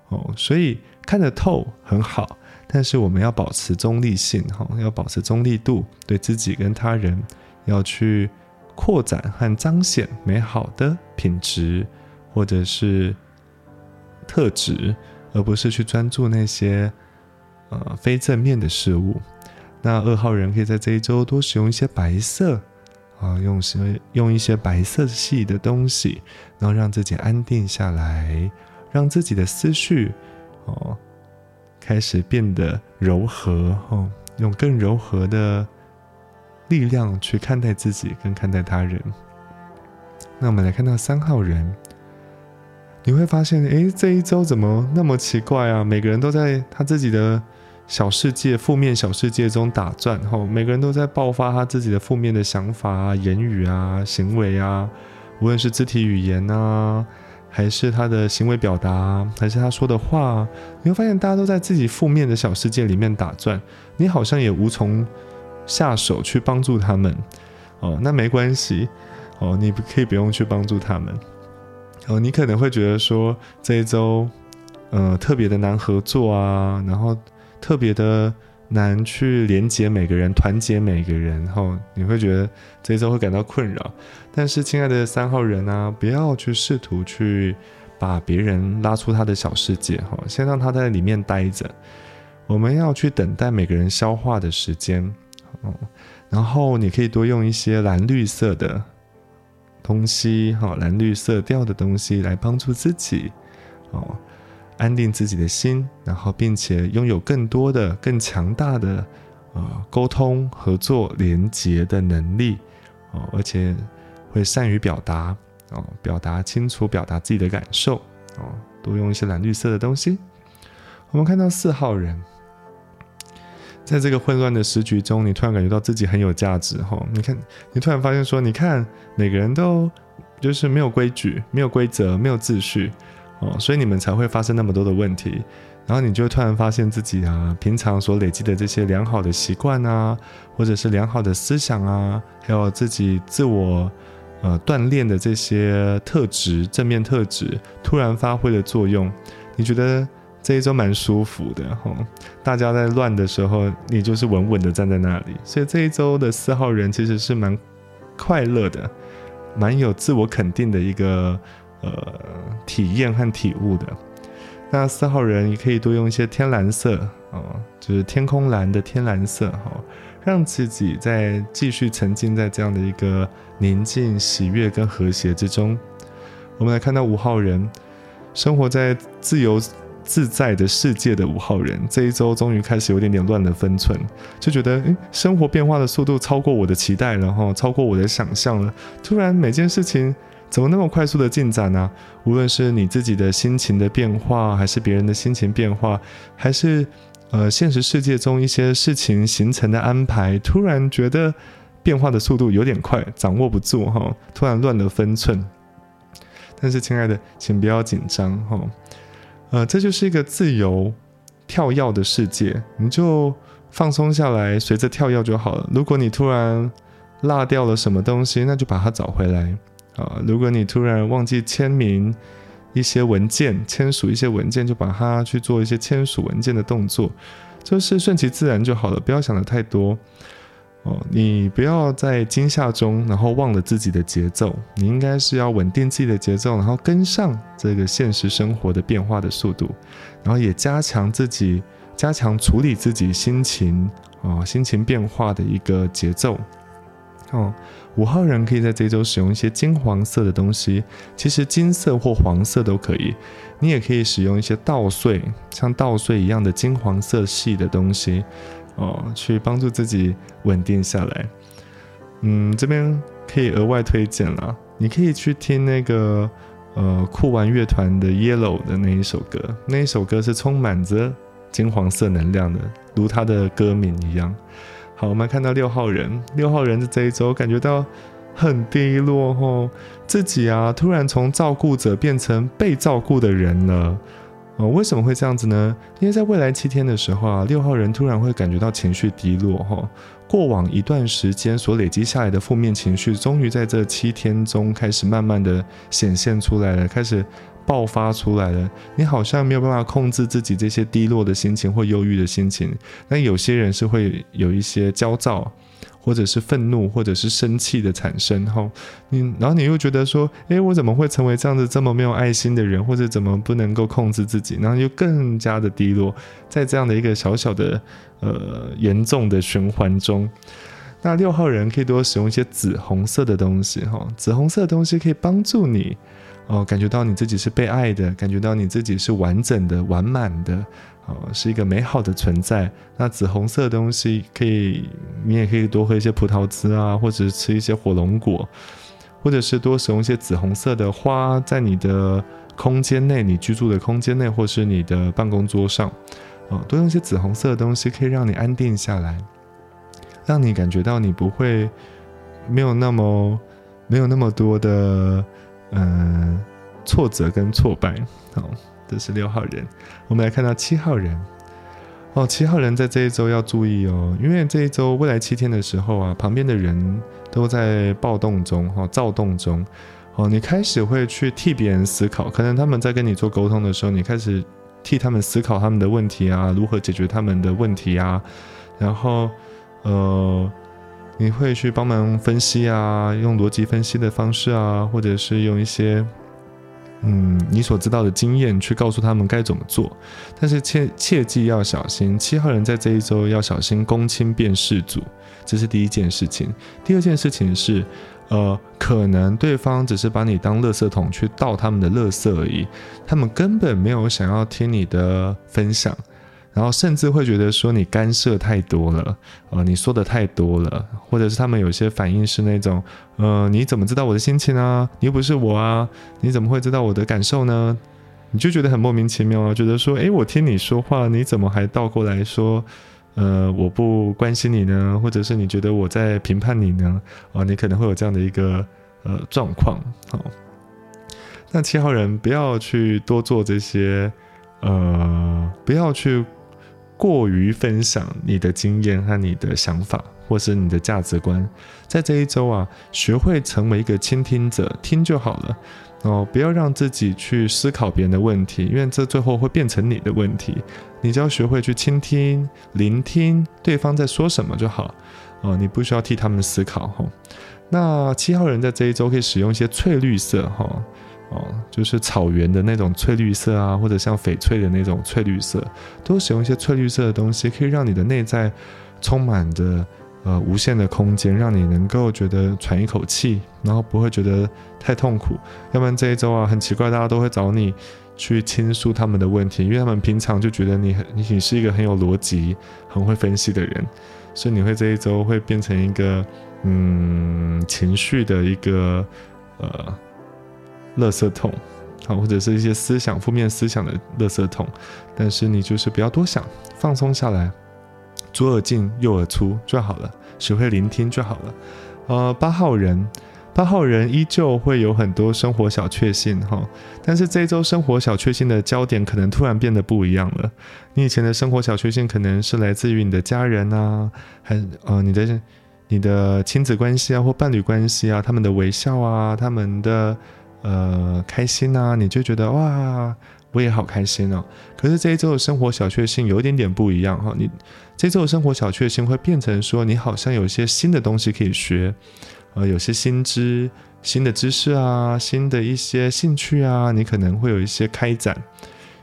哦，所以看得透很好。但是我们要保持中立性，哈，要保持中立度，对自己跟他人要去扩展和彰显美好的品质或者是特质，而不是去专注那些呃非正面的事物。那二号人可以在这一周多使用一些白色啊，用些用一些白色系的东西，然后让自己安定下来，让自己的思绪哦。开始变得柔和，哦，用更柔和的力量去看待自己，跟看待他人。那我们来看到三号人，你会发现，哎，这一周怎么那么奇怪啊？每个人都在他自己的小世界、负面小世界中打转，吼，每个人都在爆发他自己的负面的想法啊、言语啊、行为啊，无论是肢体语言啊。还是他的行为表达，还是他说的话，你会发现大家都在自己负面的小世界里面打转，你好像也无从下手去帮助他们。哦，那没关系，哦，你可以不用去帮助他们。哦，你可能会觉得说这一周，呃，特别的难合作啊，然后特别的。难去连接每个人，团结每个人，后你会觉得这一周会感到困扰。但是，亲爱的三号人啊，不要去试图去把别人拉出他的小世界，哈，先让他在里面待着。我们要去等待每个人消化的时间，哦。然后你可以多用一些蓝绿色的东西，哈，蓝绿色调的东西来帮助自己，哦，安定自己的心，然后并且拥有更多的、更强大的啊沟通、合作、连结的能力，哦，而且会善于表达，哦，表达清楚，表达自己的感受，哦，多用一些蓝绿色的东西。我们看到四号人。在这个混乱的时局中，你突然感觉到自己很有价值哈。你看，你突然发现说，你看每个人都就是没有规矩、没有规则、没有秩序哦，所以你们才会发生那么多的问题。然后你就突然发现自己啊，平常所累积的这些良好的习惯啊，或者是良好的思想啊，还有自己自我呃锻炼的这些特质、正面特质，突然发挥了作用。你觉得？这一周蛮舒服的哈，大家在乱的时候，你就是稳稳的站在那里，所以这一周的四号人其实是蛮快乐的，蛮有自我肯定的一个呃体验和体悟的。那四号人也可以多用一些天蓝色哦，就是天空蓝的天蓝色哈，让自己在继续沉浸在这样的一个宁静、喜悦跟和谐之中。我们来看到五号人，生活在自由。自在的世界的五号人，这一周终于开始有点点乱了分寸，就觉得诶，生活变化的速度超过我的期待了哈，超过我的想象了。突然每件事情怎么那么快速的进展呢？无论是你自己的心情的变化，还是别人的心情变化，还是呃现实世界中一些事情形成的安排，突然觉得变化的速度有点快，掌握不住哈，突然乱了分寸。但是亲爱的，请不要紧张哈。呃，这就是一个自由跳跃的世界，你就放松下来，随着跳跃就好了。如果你突然落掉了什么东西，那就把它找回来啊。如果你突然忘记签名一些文件，签署一些文件，就把它去做一些签署文件的动作，就是顺其自然就好了，不要想的太多。哦，你不要在惊吓中，然后忘了自己的节奏。你应该是要稳定自己的节奏，然后跟上这个现实生活的变化的速度，然后也加强自己，加强处理自己心情啊，心情变化的一个节奏。哦，五号人可以在这周使用一些金黄色的东西，其实金色或黄色都可以。你也可以使用一些稻穗，像稻穗一样的金黄色系的东西。哦，去帮助自己稳定下来。嗯，这边可以额外推荐了，你可以去听那个呃酷玩乐团的《Yellow》的那一首歌，那一首歌是充满着金黄色能量的，如它的歌名一样。好，我们看到六号人，六号人的这一周感觉到很低落哦，自己啊突然从照顾者变成被照顾的人了。哦，为什么会这样子呢？因为在未来七天的时候啊，六号人突然会感觉到情绪低落，哈，过往一段时间所累积下来的负面情绪，终于在这七天中开始慢慢的显现出来了，开始爆发出来了。你好像没有办法控制自己这些低落的心情或忧郁的心情，那有些人是会有一些焦躁。或者是愤怒，或者是生气的产生，哈，你然后你又觉得说，诶，我怎么会成为这样子这么没有爱心的人，或者怎么不能够控制自己，然后又更加的低落，在这样的一个小小的呃严重的循环中，那六号人可以多使用一些紫红色的东西，哈，紫红色的东西可以帮助你哦，感觉到你自己是被爱的，感觉到你自己是完整的、完满的。哦，是一个美好的存在。那紫红色的东西可以，你也可以多喝一些葡萄汁啊，或者是吃一些火龙果，或者是多使用一些紫红色的花，在你的空间内，你居住的空间内，或是你的办公桌上，哦，多用一些紫红色的东西，可以让你安定下来，让你感觉到你不会没有那么没有那么多的嗯挫折跟挫败，好。这是六号人，我们来看到七号人哦。七号人在这一周要注意哦，因为这一周未来七天的时候啊，旁边的人都在暴动中哈，躁动中哦。你开始会去替别人思考，可能他们在跟你做沟通的时候，你开始替他们思考他们的问题啊，如何解决他们的问题啊，然后呃，你会去帮忙分析啊，用逻辑分析的方式啊，或者是用一些。嗯，你所知道的经验去告诉他们该怎么做，但是切切记要小心。七号人在这一周要小心公亲变世主，这是第一件事情。第二件事情是，呃，可能对方只是把你当垃圾桶去倒他们的垃圾而已，他们根本没有想要听你的分享，然后甚至会觉得说你干涉太多了，呃，你说的太多了，或者是他们有些反应是那种，呃，你怎么知道我的心情啊？你又不是我啊，你怎么会知道我的感受呢？你就觉得很莫名其妙啊，觉得说，诶，我听你说话，你怎么还倒过来说？呃，我不关心你呢，或者是你觉得我在评判你呢？哦，你可能会有这样的一个呃状况。好，那七号人不要去多做这些，呃，不要去过于分享你的经验和你的想法，或是你的价值观。在这一周啊，学会成为一个倾听者，听就好了。哦，不要让自己去思考别人的问题，因为这最后会变成你的问题。你只要学会去倾听、聆听对方在说什么就好。哦，你不需要替他们思考。哈，那七号人在这一周可以使用一些翠绿色。哈，哦就是草原的那种翠绿色啊，或者像翡翠的那种翠绿色，多使用一些翠绿色的东西，可以让你的内在充满着。呃，无限的空间，让你能够觉得喘一口气，然后不会觉得太痛苦。要不然这一周啊，很奇怪，大家都会找你去倾诉他们的问题，因为他们平常就觉得你很你你是一个很有逻辑、很会分析的人，所以你会这一周会变成一个嗯情绪的一个呃垃圾桶，好，或者是一些思想负面思想的垃圾桶。但是你就是不要多想，放松下来。左耳进右耳出就好了，学会聆听就好了。呃，八号人，八号人依旧会有很多生活小确幸哈，但是这一周生活小确幸的焦点可能突然变得不一样了。你以前的生活小确幸可能是来自于你的家人啊，还呃你的你的亲子关系啊或伴侣关系啊，他们的微笑啊，他们的呃开心啊，你就觉得哇。我也好开心哦，可是这一周的生活小确幸有一点点不一样哈。你这周的生活小确幸会变成说，你好像有一些新的东西可以学，呃，有些新知、新的知识啊，新的一些兴趣啊，你可能会有一些开展，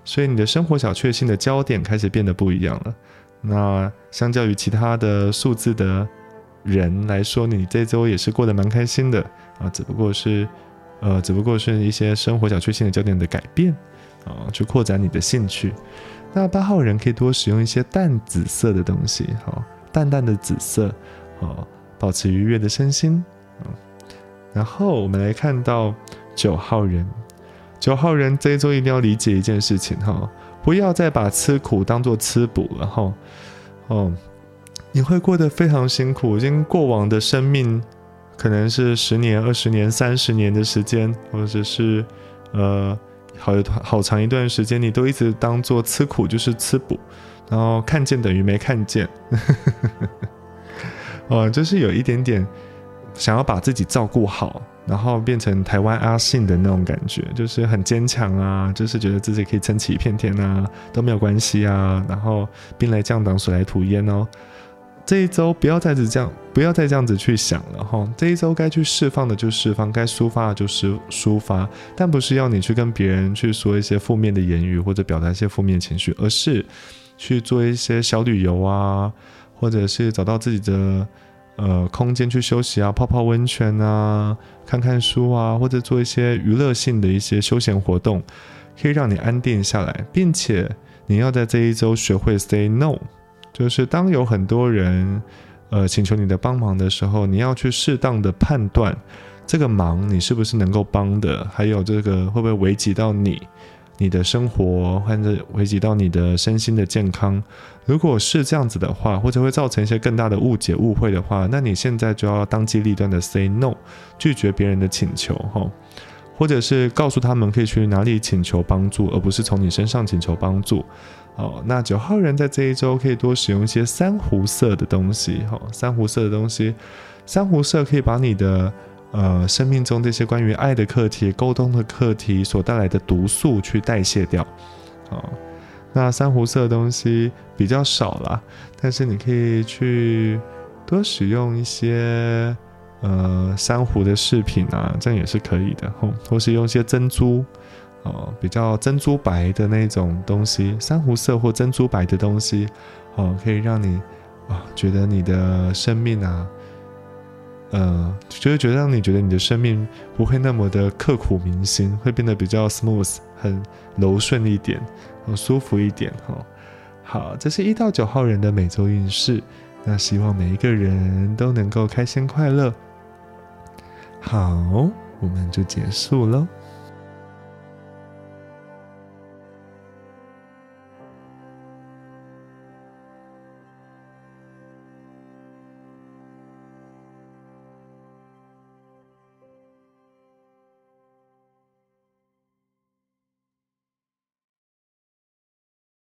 所以你的生活小确幸的焦点开始变得不一样了。那相较于其他的数字的人来说，你这周也是过得蛮开心的啊，只不过是，呃，只不过是一些生活小确幸的焦点的改变。啊，去扩展你的兴趣。那八号人可以多使用一些淡紫色的东西，哈，淡淡的紫色，哦，保持愉悦的身心。嗯，然后我们来看到九号人，九号人这一周一定要理解一件事情，哈，不要再把吃苦当做吃补了，哈，哦，你会过得非常辛苦，已经过往的生命可能是十年、二十年、三十年的时间，或者是呃。好好长一段时间，你都一直当做吃苦就是吃补，然后看见等于没看见，哦，就是有一点点想要把自己照顾好，然后变成台湾阿信的那种感觉，就是很坚强啊，就是觉得自己可以撑起一片天啊，都没有关系啊，然后兵来将挡，水来土掩哦。这一周不要再这样，不要再这样子去想了哈。这一周该去释放的就释放，该抒发的就是抒发，但不是要你去跟别人去说一些负面的言语或者表达一些负面情绪，而是去做一些小旅游啊，或者是找到自己的呃空间去休息啊，泡泡温泉啊，看看书啊，或者做一些娱乐性的一些休闲活动，可以让你安定下来，并且你要在这一周学会 say no。就是当有很多人，呃，请求你的帮忙的时候，你要去适当的判断这个忙你是不是能够帮的，还有这个会不会危及到你、你的生活，或者危及到你的身心的健康。如果是这样子的话，或者会造成一些更大的误解、误会的话，那你现在就要当机立断的 say no，拒绝别人的请求，哈，或者是告诉他们可以去哪里请求帮助，而不是从你身上请求帮助。哦，那九号人在这一周可以多使用一些珊瑚色的东西，哈，珊瑚色的东西，珊瑚色可以把你的呃生命中这些关于爱的课题、沟通的课题所带来的毒素去代谢掉，哦，那珊瑚色的东西比较少啦，但是你可以去多使用一些呃珊瑚的饰品啊，这样也是可以的，吼，或是用一些珍珠。哦，比较珍珠白的那种东西，珊瑚色或珍珠白的东西，哦，可以让你啊觉得你的生命啊呃，就会觉得让你觉得你的生命不会那么的刻骨铭心，会变得比较 smooth，很柔顺一点，很舒服一点哈。好，这是一到九号人的每周运势，那希望每一个人都能够开心快乐。好，我们就结束喽。